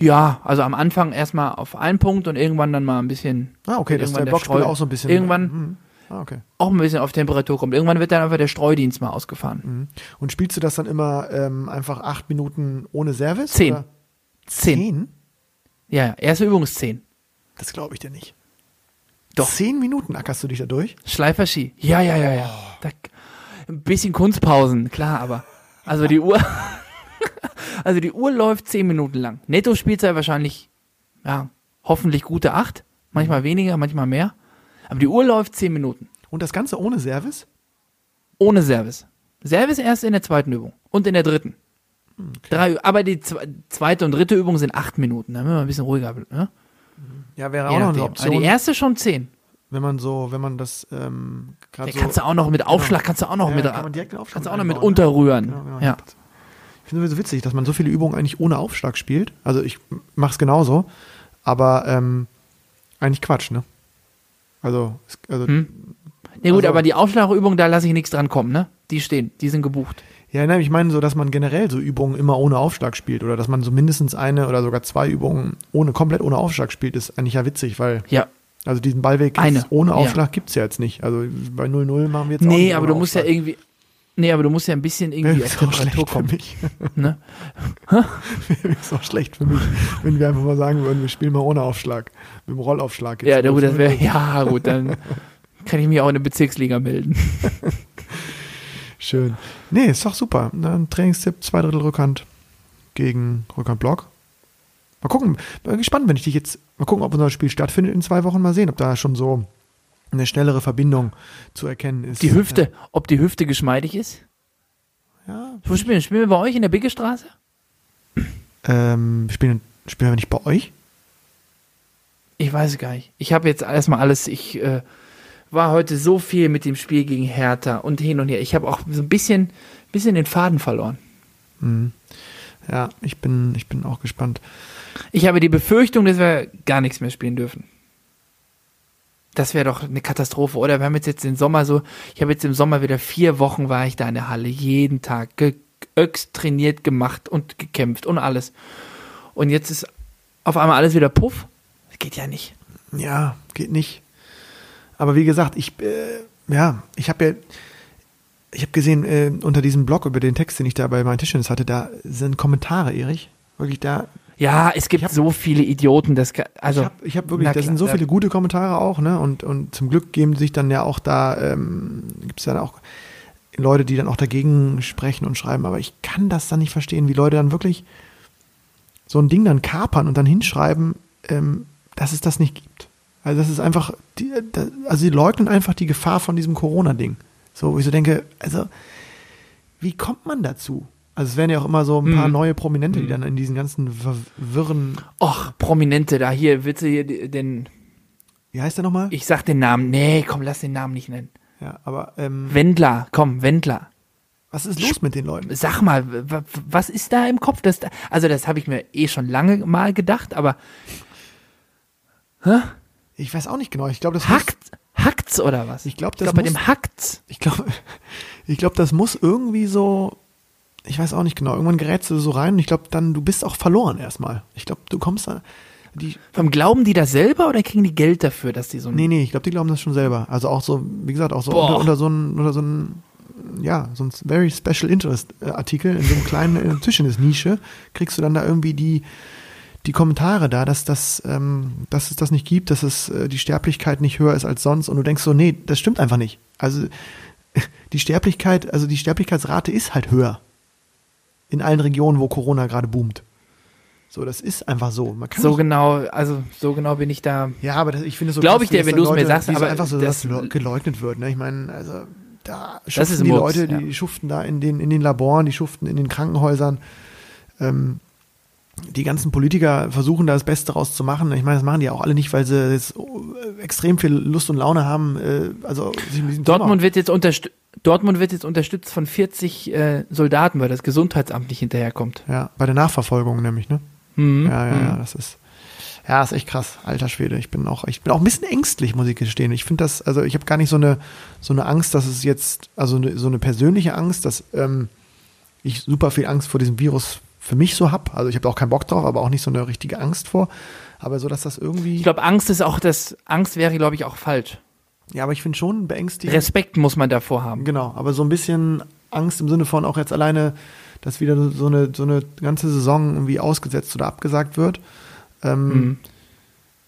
Ja, also am Anfang erstmal auf einen Punkt und irgendwann dann mal ein bisschen. Ah, okay, dass irgendwann der Blockspiel Streu- auch so ein bisschen. Irgendwann Mhm. Ah, okay. auch ein bisschen auf Temperatur kommt. Irgendwann wird dann einfach der Streudienst mal ausgefahren. Mhm. Und spielst du das dann immer ähm, einfach acht Minuten ohne Service? Zehn. oder? Zehn. Zehn? Ja, ja, erste Übung ist zehn. Das glaube ich dir nicht. Doch. Zehn Minuten ackerst du dich da durch? Schleiferski. Ja, ja, ja, ja. Da, ein bisschen Kunstpausen, klar, aber. Also die Uhr. also die Uhr läuft zehn Minuten lang. Netto Spielzeit wahrscheinlich, ja, hoffentlich gute acht. Manchmal weniger, manchmal mehr. Aber die Uhr läuft zehn Minuten. Und das Ganze ohne Service? Ohne Service. Service erst in der zweiten Übung. Und in der dritten. Drei, aber die zwe- zweite und dritte Übung sind acht Minuten. Da müssen wir ein bisschen ruhiger. Ne? Ja, wäre auch noch eine nachdem. Aber Option, die erste schon zehn. wenn man so, wenn man das ähm, gerade Da so. kannst du auch noch mit Aufschlag, kannst du auch noch Ja, mit, kann man direkt den Aufschlag kannst du auch noch mit unterrühren. Genau, genau. Ja. Ich finde es so witzig, dass man so viele Übungen eigentlich ohne Aufschlag spielt. Also ich mache es genauso, aber ähm, eigentlich Quatsch, ne? Also, es- also Hm. Ja gut, Also- aber die Aufschlagübung, da lasse ich nichts dran kommen, ne? Die stehen, die sind gebucht. ja, nein, ich meine so, dass man generell so Übungen immer ohne Aufschlag spielt oder dass man so mindestens eine oder sogar zwei Übungen ohne komplett ohne Aufschlag spielt, ist eigentlich ja witzig, weil Ja. also diesen Ballweg ohne ja. Aufschlag gibt's ja jetzt nicht. Also bei 0-0 machen wir jetzt auch Nee, nicht aber du musst ja Aufschlag. irgendwie. Nee, aber du musst ja ein bisschen irgendwie ist auf Temperatur für kommen. mich. Ne? ist auch schlecht für mich, wenn wir einfach mal sagen würden, wir spielen mal ohne Aufschlag, mit dem Rollaufschlag. jetzt. Ja, gut, das wäre. Ja, gut, dann kann ich mich auch in der Bezirksliga melden. Schön. Nee, ist doch super. Ein Trainingstipp, zwei Drittel Rückhand gegen Rückhandblock. Mal gucken, bin gespannt, wenn ich dich jetzt, mal gucken, ob unser Spiel stattfindet in zwei Wochen, mal sehen, ob da schon so eine schnellere Verbindung zu erkennen ist. Die Hüfte, ob die Hüfte geschmeidig ist? Ja, Wo spielen wir? Spielen wir bei euch in der Biggestraße? ähm, spielen, spielen wir nicht bei euch? Ich weiß es gar nicht. Ich habe jetzt erstmal alles, ich äh, war heute so viel mit dem Spiel gegen Hertha und hin und her. Ich habe auch so ein bisschen, bisschen den Faden verloren. Mhm. Ja, ich bin, ich bin auch gespannt. Ich habe die Befürchtung, dass wir gar nichts mehr spielen dürfen. Das wäre doch eine Katastrophe, oder? Wir haben jetzt, jetzt den Sommer so, ich habe jetzt im Sommer wieder vier Wochen war ich da in der Halle, jeden Tag geöxt, trainiert, gemacht und gekämpft und alles. Und jetzt ist auf einmal alles wieder puff. Das geht ja nicht. Ja, geht nicht. Aber wie gesagt, ich, äh, ja, ich habe ja, ich habe gesehen, äh, unter diesem Blog über den Text, den ich da bei meinen Tischtennis hatte, da sind Kommentare, Erich. Wirklich da. Ja, es gibt so viele Idioten, das kann, also. ich habe hab wirklich, da sind so ja. viele gute Kommentare auch, ne? Und, und zum Glück geben sich dann ja auch da, ähm, gibt es dann auch Leute, die dann auch dagegen sprechen und schreiben, aber ich kann das dann nicht verstehen, wie Leute dann wirklich so ein Ding dann kapern und dann hinschreiben, ähm, dass es das nicht gibt. Also das ist einfach, die, da, also sie leugnen einfach die Gefahr von diesem Corona-Ding. So, wo ich so denke, also wie kommt man dazu? Also es werden ja auch immer so ein paar Mhm. neue Prominente, die dann in diesen ganzen verwirren, Och, Prominente da hier, willst du hier den, wie heißt der nochmal? ich sag den Namen, nee, komm, lass den Namen nicht nennen. Ja, aber ähm, Wendler, komm, Wendler. was ist los mit den Leuten? Sag mal, was ist da im Kopf? Das, also das habe ich mir eh schon lange mal gedacht, aber Ich weiß auch nicht genau. Ich glaube, das muss, hackt, hackt's oder was? Ich glaub, das glaub, bei dem hackt's. ich glaube, ich glaube, das muss irgendwie so, ich weiß auch nicht genau. Irgendwann gerätst du so rein und ich glaube, dann du bist auch verloren erstmal. Ich glaube, du kommst da, die, Vom Glauben die das selber oder kriegen die Geld dafür, dass die so nee, nee, ich glaube, die glauben das schon selber. Also auch so, wie gesagt, auch so unter, unter so ein, oder so ein, ja, so ein very special interest äh, Artikel in so einem kleinen äh, Tischtennis-Nische kriegst du dann da irgendwie die, die Kommentare da, dass das, ähm, dass es das nicht gibt, dass es äh, die Sterblichkeit nicht höher ist als sonst und du denkst so, nee, das stimmt einfach nicht. Also die Sterblichkeit, also die Sterblichkeitsrate ist halt höher in allen Regionen, wo Corona gerade boomt. So, das ist einfach so. So genau, also so genau bin ich da. ja, aber das, ich finde es so Glaub krass, ich dir, wenn dann du's mir sagst, aber einfach so das- das geleugnet wird. Ne? Ich meine, also da schuften die Murks, Leute, die ja. schuften da in den, in den Laboren, die schuften in den Krankenhäusern. Ähm, die ganzen Politiker versuchen da das Beste rauszumachen. Ich meine, das machen die auch alle nicht, weil sie jetzt äh, extrem viel Lust und Laune haben. Äh, also Dortmund Thema- wird jetzt unterstützt. Dortmund wird jetzt unterstützt von 40 äh, Soldaten, weil das Gesundheitsamt nicht hinterherkommt. Ja, bei der Nachverfolgung nämlich, ne? Mhm. Ja, ja, Mhm. ja, das ist. Ja, ist echt krass, alter Schwede. Ich bin auch, ich bin auch ein bisschen ängstlich, muss ich gestehen. Ich finde das, also ich habe gar nicht so eine, so eine Angst, dass es jetzt, also eine, so eine persönliche Angst, dass ähm, ich super viel Angst vor diesem Virus für mich so hab. Also ich habe auch keinen Bock drauf, aber auch nicht so eine richtige Angst vor. Aber so, dass das irgendwie. Ich glaube, Angst ist auch das, Angst wäre, glaube ich, auch falsch. Ja, aber ich finde schon beängstigend. Respekt muss man davor haben. Genau, aber so ein bisschen Angst im Sinne von auch jetzt alleine, dass wieder so eine, so eine ganze Saison irgendwie ausgesetzt oder abgesagt wird. Ähm, Mhm.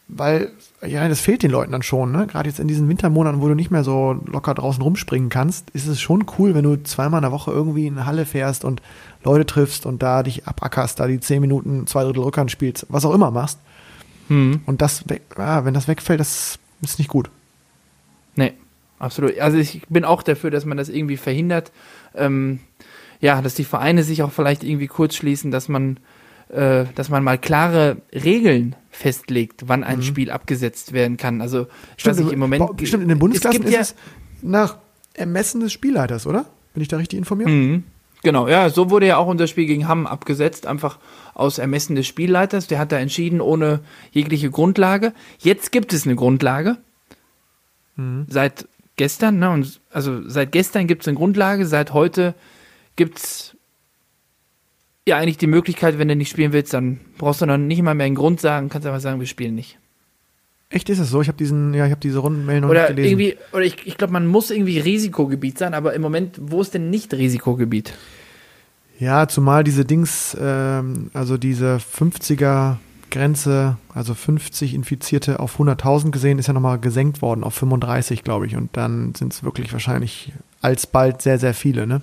Weil, ja, das fehlt den Leuten dann schon, ne? Gerade jetzt in diesen Wintermonaten, wo du nicht mehr so locker draußen rumspringen kannst, ist es schon cool, wenn du zweimal in der Woche irgendwie in eine Halle fährst und Leute triffst und da dich abackerst, da die zehn Minuten, zwei Drittel Rückhand spielst, was auch immer machst. Mhm. Und das, weg, ah, wenn das wegfällt, das ist nicht gut. Absolut. Also ich bin auch dafür, dass man das irgendwie verhindert. Ähm, ja, dass die Vereine sich auch vielleicht irgendwie kurz schließen, dass man, äh, dass man mal klare Regeln festlegt, wann ein Spiel abgesetzt werden kann. Also ich weiß nicht, im Moment. Stimmt, in den Bundesklassen gibt ist es nach Ermessen des Spielleiters, oder? Bin ich da richtig informiert? Mhm. Genau, ja, so wurde ja auch unser Spiel gegen Hamm abgesetzt, einfach aus Ermessen des Spielleiters. Der hat da entschieden ohne jegliche Grundlage. Jetzt gibt es eine Grundlage. Seit gestern, ne? Und also seit gestern gibt es eine Grundlage, seit heute gibt es ja eigentlich die Möglichkeit, wenn du nicht spielen willst, dann brauchst du dann nicht mal mehr einen Grund sagen, kannst einfach sagen, wir spielen nicht. Echt ist es so? Ich habe diesen, ja, ich habe diese Rundenmail noch Oder nicht gelesen. irgendwie, oder ich, ich glaube, man muss irgendwie Risikogebiet sein, aber im Moment, wo ist denn nicht Risikogebiet? Ja, zumal diese Dings, ähm, also diese 50er Grenze, also 50 Infizierte auf 100.000 gesehen, ist ja nochmal gesenkt worden auf 35, glaube ich. Und dann sind es wirklich wahrscheinlich alsbald sehr, sehr viele, ne?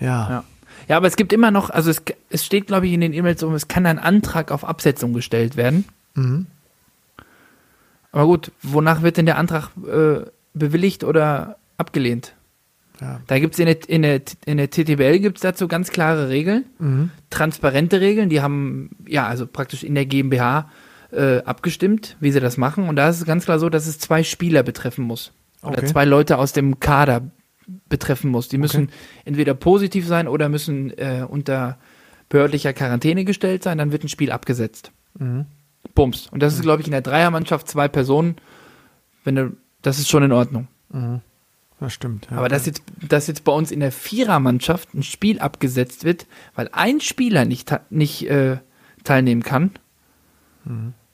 Ja. Ja. Ja, aber es gibt immer noch, also es, es steht, glaube ich, in den E-Mails so, es kann ein Antrag auf Absetzung gestellt werden. Mhm. Aber gut, wonach wird denn der Antrag äh, bewilligt oder abgelehnt? Ja. Da gibt es in der, in der, in der TTBL gibt es dazu ganz klare Regeln, Mhm. transparente Regeln, die haben ja also praktisch in der GmbH äh, abgestimmt, wie sie das machen. Und da ist es ganz klar so, dass es zwei Spieler betreffen muss. Oder Okay. zwei Leute aus dem Kader betreffen muss. Die müssen Okay. entweder positiv sein oder müssen äh, unter behördlicher Quarantäne gestellt sein, dann wird ein Spiel abgesetzt. Mhm. Bums. Und das ist, glaube ich, in der Dreiermannschaft zwei Personen. Wenn du, das ist schon in Ordnung. Mhm. Das stimmt. Ja. Aber dass jetzt, dass jetzt bei uns in der Vierermannschaft ein Spiel abgesetzt wird, weil ein Spieler nicht, nicht äh, teilnehmen kann,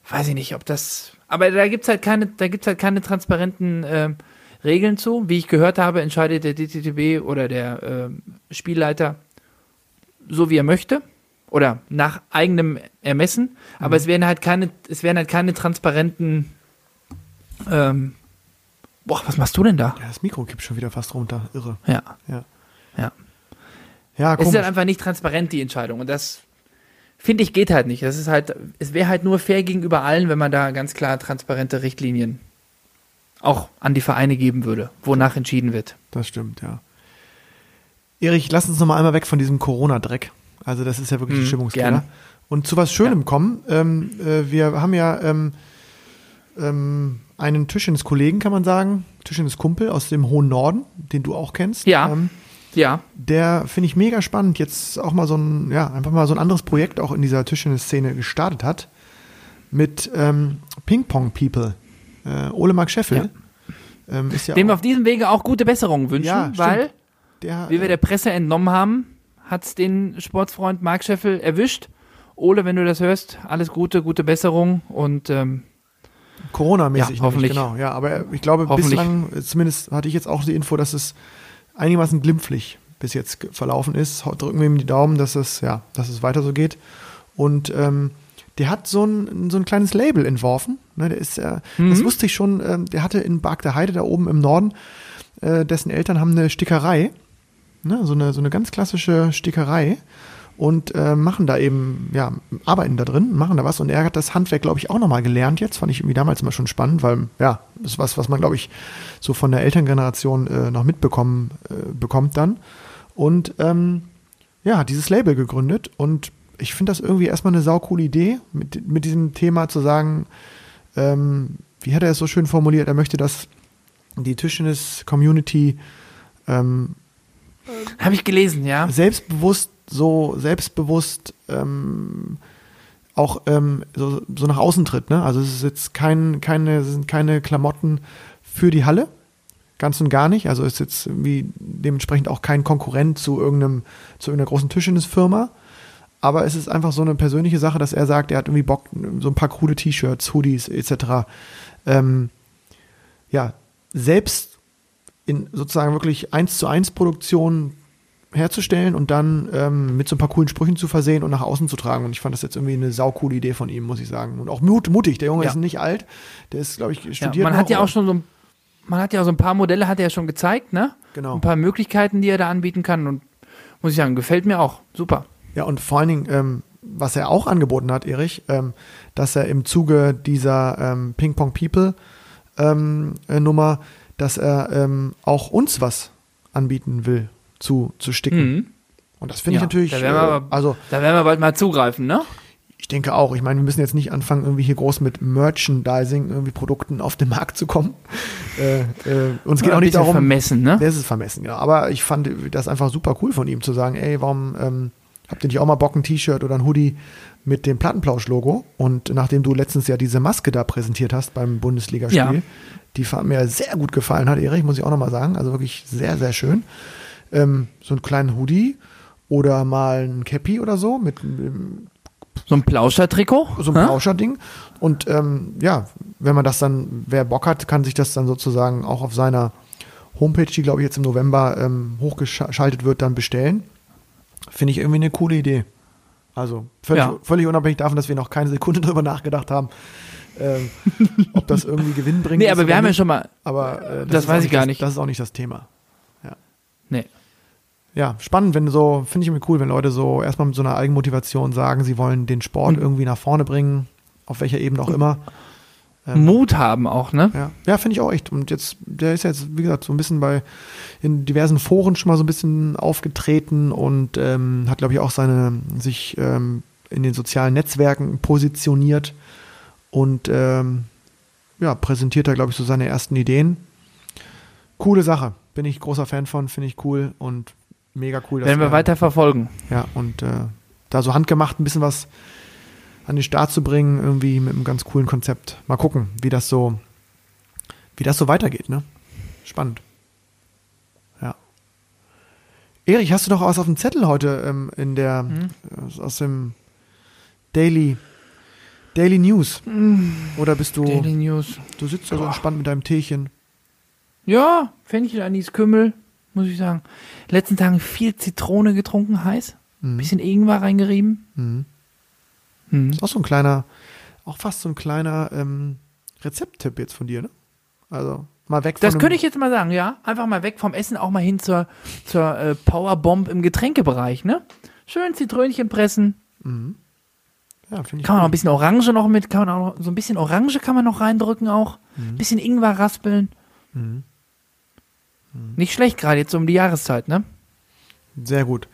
weiß ich nicht, ob das. Aber da gibt's halt keine, da gibt's halt keine transparenten äh, Regeln zu. Wie ich gehört habe, entscheidet der DTTB oder der äh, Spielleiter so wie er möchte oder nach eigenem Ermessen. Aber es werden halt keine, es werden halt keine transparenten. Ähm, boah, was machst du denn da? ja, das Mikro kippt schon wieder fast runter. Irre. Ja. Ja. Ja. Ja, Es ist halt einfach nicht transparent, die Entscheidung. Und das finde ich geht halt nicht. Das ist halt, es wäre halt nur fair gegenüber allen, wenn man da ganz klar transparente Richtlinien auch an die Vereine geben würde, wonach entschieden wird. Das stimmt, ja. Erich, lass uns noch mal einmal weg von diesem Corona-Dreck. Also das ist ja wirklich Mhm, Stimmungskiller. Und zu was Schönem kommen. Ähm, äh, wir haben ja ähm, ähm, einen Tischtennis-Kollegen, kann man sagen, Tischtennis-Kumpel aus dem hohen Norden, den du auch kennst. Ja. Ähm, Ja, der finde ich mega spannend. Jetzt auch mal so ein, ja, einfach mal so ein anderes Projekt auch in dieser Tischtennis-Szene gestartet hat. Mit ähm, Ping Pong People. Äh, Ole Mark Scheffel. Ähm, ist ja dem wir auf diesem Wege auch gute Besserungen wünschen, Ja, weil, der, wie wir der Presse entnommen haben, hat es den Sportsfreund Marc Scheffel erwischt. Ole, wenn du das hörst, alles Gute, gute Besserung und ähm, Corona-mäßig Ja, hoffentlich. nämlich, genau. Ja, aber ich glaube, bislang, äh, zumindest hatte ich jetzt auch die Info, dass es einigermaßen glimpflich bis jetzt verlaufen ist. Drücken wir ihm die Daumen, dass es, ja, dass es weiter so geht. Und ähm, der hat so ein, so ein kleines Label entworfen. Ne, der ist, äh, das wusste ich schon, ähm, der hatte in Bark der Heide da oben im Norden, äh, dessen Eltern haben eine Stickerei. Ne, so, eine, so eine ganz klassische Stickerei. Und äh, machen da eben, ja, arbeiten da drin, machen da was. Und er hat das Handwerk, glaube ich, auch nochmal gelernt jetzt. Fand ich irgendwie damals immer schon spannend, weil, ja, das ist was, was man, glaube ich, so von der Elterngeneration äh, noch mitbekommen äh, bekommt dann. Und ähm, ja, hat dieses Label gegründet. Und ich finde das irgendwie erstmal eine saukoole Idee, mit, mit diesem Thema zu sagen, ähm, wie hat er es so schön formuliert, er möchte, dass die Tischtennis-Community ähm, habe ich gelesen, ja. selbstbewusst, so selbstbewusst ähm, auch ähm, so, so nach außen tritt. Ne? Also es ist jetzt kein, keine, sind keine Klamotten für die Halle, ganz und gar nicht. Also ist jetzt irgendwie dementsprechend auch kein Konkurrent zu irgendeinem, zu irgendeiner großen Tischtennisfirma. Aber es ist einfach so eine persönliche Sache, dass er sagt, er hat irgendwie Bock, so ein paar coole T-Shirts, Hoodies etc. Ähm, ja, selbst in sozusagen wirklich eins zu eins Produktion herzustellen und dann ähm, mit so ein paar coolen Sprüchen zu versehen und nach außen zu tragen. Und ich fand das jetzt irgendwie eine saukoole Idee von ihm, muss ich sagen. Und auch mut, mutig. Der Junge Ja. ist nicht alt. Der ist, glaube ich, studiert. Ja, man noch, hat ja auch schon so ein, man hat ja so ein paar Modelle hat er ja schon gezeigt, ne? Genau. Ein paar Möglichkeiten, die er da anbieten kann und muss ich sagen, gefällt mir auch. Super. Ja, und vor allen Dingen, ähm, was er auch angeboten hat, Erich, ähm, dass er im Zuge dieser ähm, Ping Pong People ähm, äh, Nummer, dass er ähm, auch uns was anbieten will zu, zu sticken. Mhm. Und das finde ich Ja, natürlich, da werden wir aber- also Da werden wir bald mal zugreifen, ne? ich denke auch, ich meine, wir müssen jetzt nicht anfangen, irgendwie hier groß mit Merchandising, irgendwie Produkten auf den Markt zu kommen. Äh, äh, uns geht auch nicht darum, vermessen, ne? das ist vermessen, genau. Aber ich fand das einfach super cool von ihm zu sagen, ey, warum ähm, habt ihr nicht auch mal Bock, ein T-Shirt oder ein Hoodie mit dem Plattenplausch-Logo? Und nachdem du letztens ja diese Maske da präsentiert hast beim Bundesligaspiel, Ja. die mir sehr gut gefallen hat, Erich, muss ich auch nochmal sagen. Also wirklich sehr, sehr schön. Ähm, so einen kleinen Hoodie oder mal ein Cappy oder so mit ähm, So ein Plauscher-Trikot. so ein? Plauscher-Ding. Und ähm, ja, wenn man das dann, wer Bock hat, kann sich das dann sozusagen auch auf seiner Homepage, die glaube ich jetzt im November ähm, hochgeschaltet wird, dann bestellen. Finde ich irgendwie eine coole Idee. Also völlig, Ja. völlig unabhängig davon, dass wir noch keine Sekunde drüber nachgedacht haben, ähm, ob das irgendwie Gewinn bringt. Nee, aber wir haben ja schon mal. Aber äh, Das ist weiß ich gar das, nicht. Das ist auch nicht das Thema. Nee. Ja, spannend, wenn so, finde ich irgendwie cool, wenn Leute so erstmal mit so einer Eigenmotivation sagen, sie wollen den Sport Und- irgendwie nach vorne bringen, auf welcher Ebene auch immer. Ähm, Mut haben auch, ne? Ja, ja finde ich auch echt. Und jetzt, der ist jetzt, wie gesagt, so ein bisschen bei in diversen Foren schon mal so ein bisschen aufgetreten und ähm, hat, glaube ich, auch seine sich ähm, in den sozialen Netzwerken positioniert und ähm, ja, präsentiert da, glaube ich, so seine ersten Ideen. Coole Sache. Bin ich großer Fan von, finde ich cool und mega cool. dass Werden wir er- weiter verfolgen. ja, und äh, da so handgemacht ein bisschen was an den Start zu bringen, irgendwie mit einem ganz coolen Konzept. Mal gucken, wie das so, wie das so weitergeht, ne? Spannend. Ja. Erich, hast du noch was auf dem Zettel heute ähm, in der Hm? äh, aus dem Daily Daily News? Oder bist du Daily News. du sitzt da so entspannt mit deinem Teechen? Ja, Fenchel, Anis, Kümmel, muss ich sagen. Letzten Tagen viel Zitrone getrunken, heiß. Mhm. Bisschen Ingwer reingerieben. Mhm. Hm. Ist auch so ein kleiner, auch fast so ein kleiner ähm, Rezepttipp jetzt von dir, ne? Also mal weg von Das könnte ich jetzt mal sagen, ja. Einfach mal weg vom Essen, auch mal hin zur, zur äh, Powerbomb im Getränkebereich, ne? Schön Zitrönchen pressen. Mhm. Ja, finde ich. Kann man noch ein gut. bisschen Orange noch mit, kann man auch noch, so ein bisschen Orange kann man noch reindrücken auch. Mhm. Bisschen Ingwer raspeln. Mhm. Nicht schlecht, gerade jetzt um die Jahreszeit, ne? Sehr gut.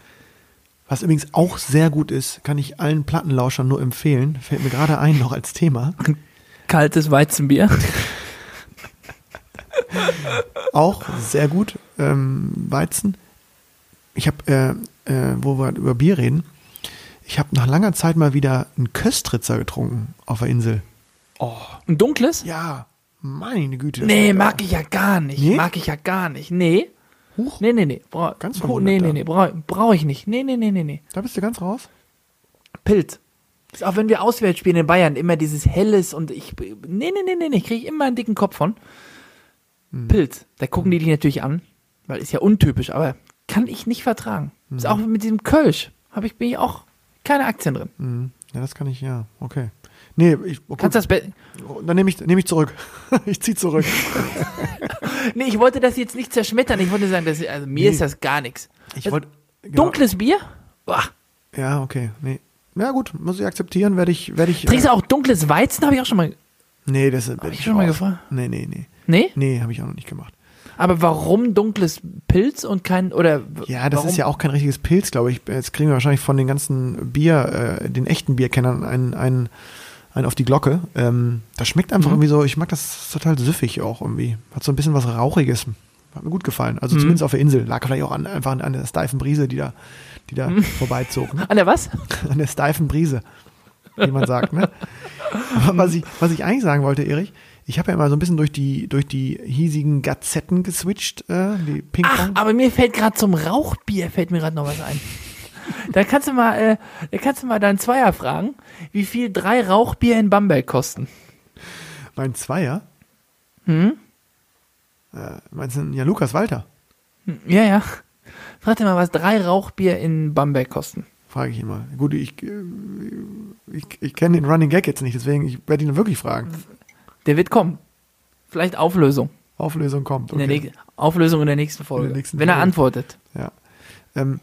Was übrigens auch sehr gut ist, kann ich allen Plattenlauschern nur empfehlen. Fällt mir gerade ein noch als Thema. Kaltes Weizenbier. Auch sehr gut. Ähm, Weizen. Ich habe, äh, äh, wo wir über Bier reden, ich habe nach langer Zeit mal wieder einen Köstritzer getrunken auf der Insel. Ein dunkles? Ja, meine Güte. Nee, mag ich ja gar nicht. Nee? Mag ich ja gar nicht. Nee. Huch, Nee, nee, nee. Bra Ganz Hu- verwundert nee, nee, nee. Brauche brauch ich nicht. Nee, nee, nee, nee, nee. da bist du ganz raus. Pilz. Ist auch wenn wir auswärts spielen in Bayern, immer dieses Helles und ich. Nee, nee, nee, nee, nee. Ich kriege immer einen dicken Kopf von. Hm. Pilz. Da gucken die dich natürlich an, weil ist ja untypisch, aber kann ich nicht vertragen. Hm. Ist auch mit diesem Kölsch. Hab ich, bin ich auch keine Aktien drin. Mhm. Ja, das kann ich, ja. Okay. Nee, ich, okay. Kannst das Be dann nehme ich, nehme ich zurück. ich ziehe zurück. Nee, ich wollte das jetzt nicht zerschmettern. Ich wollte sagen, das, also mir Nee. ist das gar nichts. Ich wollte. Genau. Dunkles Bier? Boah. Ja, okay. Nee. Ja, gut, muss ich akzeptieren, werde ich, werde ich. Trinkst du auch dunkles Weizen? Habe ich auch schon mal. Nee, das ist. ich schon mal gefragt? Nee, nee, nee. Nee? Nee, habe ich auch noch nicht gemacht. Aber warum dunkles Pilz und kein oder Ja, das warum? ist ja auch kein richtiges Pilz, glaube ich. Jetzt kriegen wir wahrscheinlich von den ganzen Bier, äh, den echten Bierkennern einen, einen, einen auf die Glocke. Ähm, das schmeckt einfach Mhm. irgendwie so, ich mag das total süffig auch irgendwie. Hat so ein bisschen was Rauchiges. Hat mir gut gefallen. Also Mhm. zumindest auf der Insel. Lag vielleicht auch an, einfach an, an der steifen Brise, die da, die da Mhm. vorbeizog. Ne? an der was? An der steifen Brise, wie man sagt. Ne? Aber was ich, was ich eigentlich sagen wollte, Erich, ich habe ja immer so ein bisschen durch die, durch die hiesigen Gazetten geswitcht, äh, die Ach, aber mir fällt gerade zum Rauchbier fällt mir gerade noch was ein. Da kannst du mal, äh, da kannst du mal deinen Zweier fragen, wie viel drei Rauchbier in Bamberg kosten. Mein Zweier? Hm? Äh, meinst du, ja, Lukas Walter? Ja, ja. Frag dir mal, was drei Rauchbier in Bamberg kosten. Frage ich ihn mal. Gut, ich, äh, ich, ich kenne den Running Gag jetzt nicht, deswegen ich werde ihn wirklich fragen. Der wird kommen. Vielleicht Auflösung. Auflösung kommt. In Okay. nächsten- Auflösung in der nächsten Folge. In der nächsten wenn er Folge. antwortet. Ja. Ähm,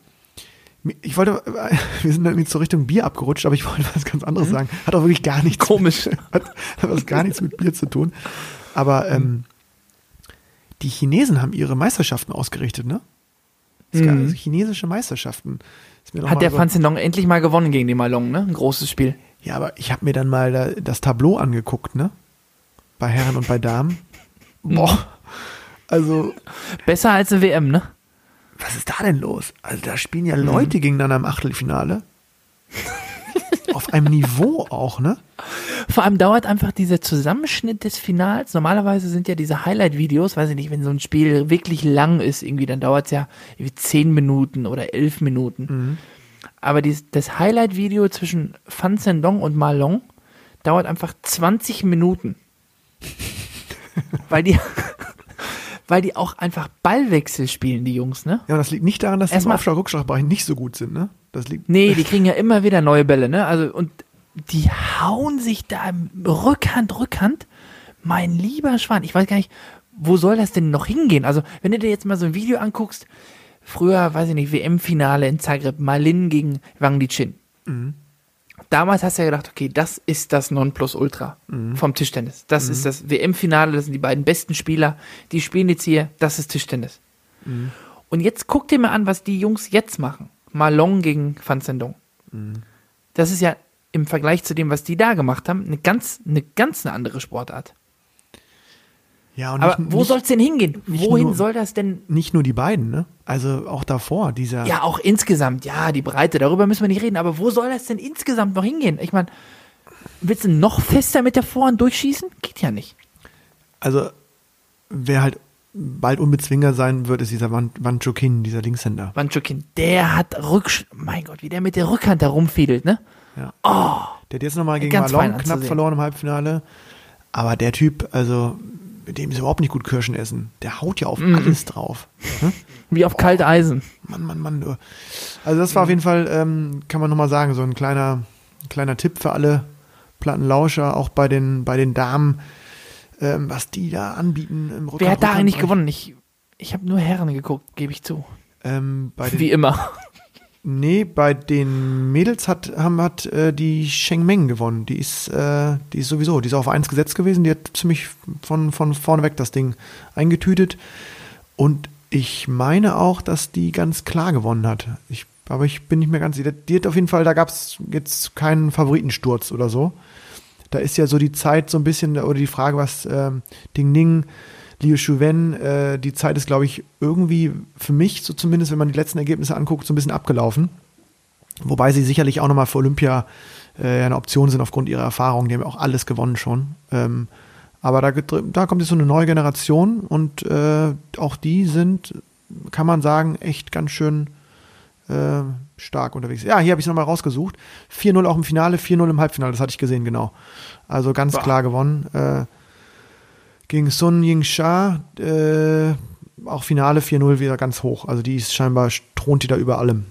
ich wollte, wir sind dann irgendwie zur Richtung Bier abgerutscht, aber ich wollte was ganz anderes sagen. Hat auch wirklich gar nichts. Komisch. Hat, hat was gar nichts mit Bier zu tun. Aber ähm, die Chinesen haben ihre Meisterschaften ausgerichtet, ne? Mhm. also chinesische Meisterschaften. Hat der Fan Zhendong endlich mal gewonnen gegen den Malong, ne? Ein großes Spiel. Ja, aber ich habe mir dann mal da, das Tableau angeguckt, ne? Bei Herren und bei Damen. Boah. Also, Besser als eine WM, ne? Was ist da denn los? Also, da spielen ja Leute gegeneinander im Achtelfinale. Auf einem Niveau auch, ne? Vor allem dauert einfach dieser Zusammenschnitt des Finals. Normalerweise sind ja diese Highlight-Videos, weiß ich nicht, wenn so ein Spiel wirklich lang ist, irgendwie, dann dauert es ja irgendwie zehn Minuten oder elf Minuten. Aber dies, das Highlight-Video zwischen Fan Zhendong und Malong dauert einfach 20 Minuten. weil die, weil die auch einfach Ballwechsel spielen, die Jungs, ne? Ja, das liegt nicht daran, dass die im Aufschlag-Rückschlagbereich nicht so gut sind, ne? Das liegt. Nee, die kriegen ja immer wieder neue Bälle, ne? Also, und die hauen sich da Rückhand, Rückhand. Mein lieber Schwan, ich weiß gar nicht, wo soll das denn noch hingehen? Also, wenn du dir jetzt mal so ein Video anguckst, früher, weiß ich nicht, WM-Finale in Zagreb, Malin gegen Wang Lichin. Damals hast du ja gedacht, okay, das ist das Nonplusultra vom Tischtennis. Das ist das WM-Finale, das sind die beiden besten Spieler, die spielen jetzt hier, das ist Tischtennis. Und jetzt guck dir mal an, was die Jungs jetzt machen. Malong gegen Van Zendong. Das ist ja im Vergleich zu dem, was die da gemacht haben, eine ganz, eine ganz eine andere Sportart. Ja, und Aber nicht, wo soll es denn hingehen? Wohin nur- soll das denn? nicht nur die beiden, ne? Also auch davor, dieser. Ja, auch insgesamt, ja, die Breite, darüber müssen wir nicht reden, aber wo soll das denn insgesamt noch hingehen? Ich meine, willst du noch fester mit der Vorhand durchschießen? Geht ja nicht. Also, wer halt bald unbezwingbar sein wird, ist dieser Wan, Wan Chokin, dieser Linkshänder. Wanchokin, der hat Rücksch... Mein Gott, wie der mit der Rückhand da rumfiedelt, ne? Ja. Oh, Der hat jetzt nochmal gegen Ganz fein Malone knapp verloren im Halbfinale. Aber der Typ, also, mit dem ist überhaupt nicht gut Kirschen essen. Der haut ja auf Mhm. alles drauf. Ne? wie auf kalt Eisen. Mann, Mann, Mann. Also das war auf jeden Fall, ähm, kann man nochmal sagen, so ein kleiner, kleiner Tipp für alle Plattenlauscher, auch bei den, bei den Damen, ähm, was die da anbieten im Rücken. Wer hat da eigentlich gewonnen? Ich, ich habe nur Herren geguckt, gebe ich zu. Ähm, Wie immer. Nee, bei den Mädels hat, haben, hat äh, die Sheng Meng gewonnen. Die ist, äh, die ist sowieso, die ist auf eins gesetzt gewesen. Die hat ziemlich von, von vorne weg das Ding eingetütet. Und ich meine auch, dass die ganz klar gewonnen hat. Ich, aber ich bin nicht mehr ganz sicher. Die hat auf jeden Fall, da gab es jetzt keinen Favoritensturz oder so. Da ist ja so die Zeit so ein bisschen, oder die Frage, was ähm, Ding Ning, Liu Shuwen, äh, die Zeit ist, glaube ich, irgendwie für mich, so zumindest, wenn man die letzten Ergebnisse anguckt, so ein bisschen abgelaufen. Wobei sie sicherlich auch nochmal für Olympia äh, eine Option sind aufgrund ihrer Erfahrung. Die haben ja auch alles gewonnen schon. Ähm, aber da, da kommt jetzt so eine neue Generation und äh, auch die sind, kann man sagen, echt ganz schön äh, stark unterwegs. Ja, hier habe ich es nochmal rausgesucht. 4-0 auch im Finale, 4-0 im Halbfinale, das hatte ich gesehen, genau. Also ganz Boah. klar gewonnen. Äh, gegen Sun Ying-Sha, äh, auch Finale 4-0 wieder ganz hoch. Also die ist scheinbar, thront die da über allem.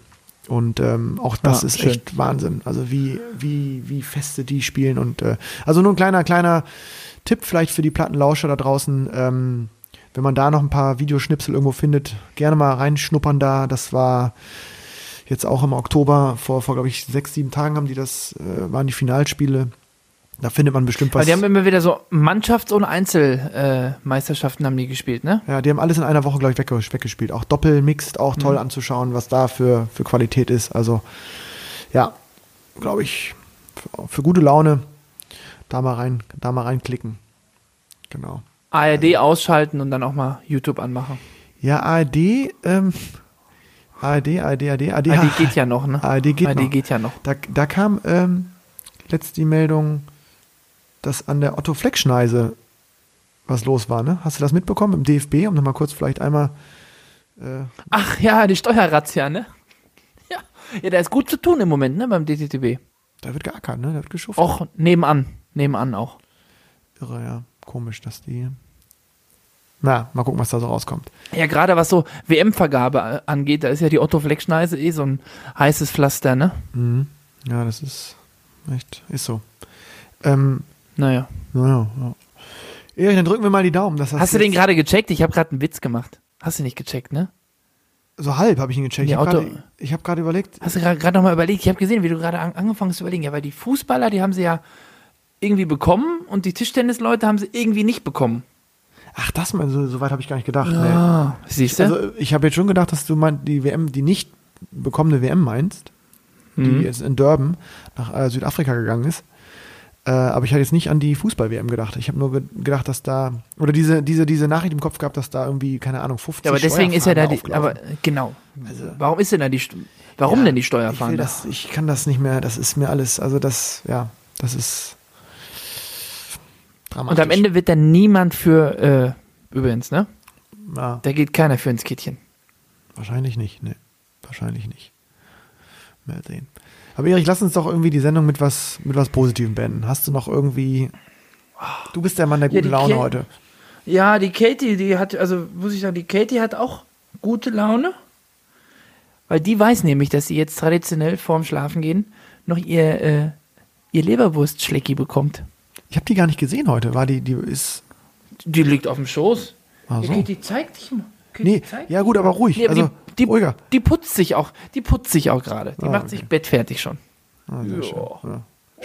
Und ähm, auch das Ja, ist schön. echt Wahnsinn. Also wie, wie, wie feste die spielen. Und äh, also nur ein kleiner, kleiner Tipp vielleicht für die Plattenlauscher da draußen. Ähm, wenn man da noch ein paar Videoschnipsel irgendwo findet, gerne mal reinschnuppern da. Das war jetzt auch im Oktober, vor, vor glaube ich, sechs, sieben Tagen haben die das, äh, waren die Finalspiele. Da findet man bestimmt was. Weil die haben immer wieder so Mannschafts- und Einzelmeisterschaften äh, haben die gespielt, ne? Ja, die haben alles in einer Woche, glaube ich, wegge- weggespielt. Auch Doppel, Mixed, auch toll anzuschauen, was da für, für Qualität ist. Also, ja, glaube ich, für, für gute Laune da mal rein, da mal reinklicken. Genau. ARD ausschalten und dann auch mal YouTube anmachen. Ja, ARD, ähm, ARD, ARD, ARD, ARD, ARD geht ja noch, ne? ARD geht ARD noch. geht ja noch. Da, da kam ähm, letzt die Meldung, dass an der Otto Fleck Schneise was los war, ne? Hast du das mitbekommen im DFB, um nochmal kurz vielleicht einmal. Ach ja, die Steuerrazzia, ne? Ja. ja, da ist gut zu tun im Moment, ne, beim DTTB. Da wird geackert, ne? Da wird geschuftet. Auch nebenan, nebenan auch. Irre, ja. Komisch, dass die. Na, mal gucken, was da so rauskommt. Ja, gerade was so WM-Vergabe angeht, da ist ja die Otto Fleckschneise eh so ein heißes Pflaster, ne? Mhm. Ja, das ist echt, ist so. Ähm, Naja. naja, ja. Erich, dann drücken wir mal die Daumen. Dass das Hast du den gerade gecheckt? Ich habe gerade einen Witz gemacht. Hast du nicht gecheckt, ne? So halb habe ich ihn gecheckt. Die Ich habe gerade hab gerade überlegt, Hast du gerade nochmal überlegt? Ich habe gesehen, wie du gerade an, angefangen hast zu überlegen. Ja, weil die Fußballer, die haben sie ja irgendwie bekommen und die Tischtennisleute haben sie irgendwie nicht bekommen. ach, das mal, so, so weit habe ich gar nicht gedacht. Ah, siehst Nee. du? Also, ich habe jetzt schon gedacht, dass du mein, die WM, die nicht bekommene WM meinst, die Mhm. jetzt in Durban nach äh, Südafrika gegangen ist. Äh, aber ich hatte jetzt nicht an die Fußball-WM gedacht. Ich habe nur ge gedacht, dass da, oder diese, diese, diese Nachricht im Kopf gehabt, dass da irgendwie, keine Ahnung, 50 ja, aber deswegen ist ja da die. Aber genau. Also- Warum ist denn da die. Warum Ja, denn die Ich, Steuerfahnder? das, ich kann das nicht mehr, das ist mir alles, also das, ja, das ist dramatisch. Und am Ende wird dann niemand für. Äh, übrigens, ne? Ja, Da geht keiner für ins Kittchen. wahrscheinlich nicht, ne. Wahrscheinlich nicht. Mal sehen. Aber Erich, lass uns doch irgendwie die Sendung mit was, mit was Positivem beenden. Hast du noch irgendwie. Du bist der Mann der Ja, guten die Laune Ki- heute. Ja, die Katie, die hat, also muss ich sagen, die Katie hat auch gute Laune. Weil die weiß nämlich, dass sie jetzt traditionell vorm Schlafengehen noch ihr, äh, ihr Leberwurstschlecki bekommt. Ich habe die gar nicht gesehen heute. War die, die ist. Die liegt auf dem Schoß. Ach so. Ja, Katie, zeig dich mal. Nee, zeig ja gut, aber ruhig. Nee, aber also, die, die, ruhiger. die putzt sich auch, die putzt sich auch gerade. Die Ah, macht okay. sich bettfertig schon. Ah, sehr Ja. schön. Ja,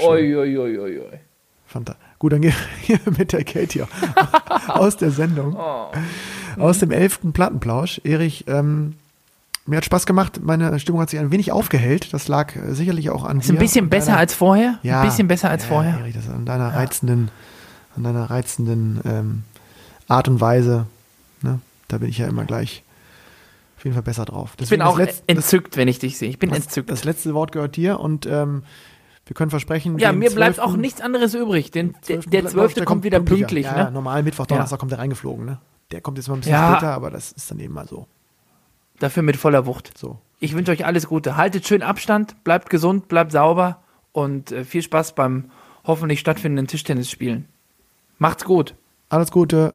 Oi, oi, oi, oi, oi. Fanta Gut, dann gehen wir mit der Katie aus der Sendung. Oh. Aus dem elften Plattenplausch. Erich, ähm, mir hat Spaß gemacht. Meine Stimmung hat sich ein wenig aufgehellt. Das lag äh, sicherlich auch an Ist ein dir bisschen und besser deiner- als vorher. ja, Ein bisschen besser als ja, vorher. Erich, das an deiner reizenden, an deiner reizenden ähm, Art und Weise. Ne? Da bin ich ja immer gleich auf jeden Fall besser drauf. Ich bin Deswegen auch Letz- entzückt, wenn ich dich sehe. Ich bin das, entzückt. das letzte Wort gehört dir und ähm, wir können versprechen. ja, den mir bleibt 12. auch nichts anderes übrig. Denn der, 12. der 12. der kommt wieder pünktlich. Ja, ne? ja, normal Mittwoch, Donnerstag kommt der reingeflogen. Ne? Der kommt jetzt mal ein bisschen Ja. später, aber das ist dann eben mal so. Dafür mit voller Wucht. so. Ich wünsche euch alles Gute. Haltet schön Abstand, bleibt gesund, bleibt sauber und äh, viel Spaß beim hoffentlich stattfindenden Tischtennisspielen. Macht's gut. Alles Gute.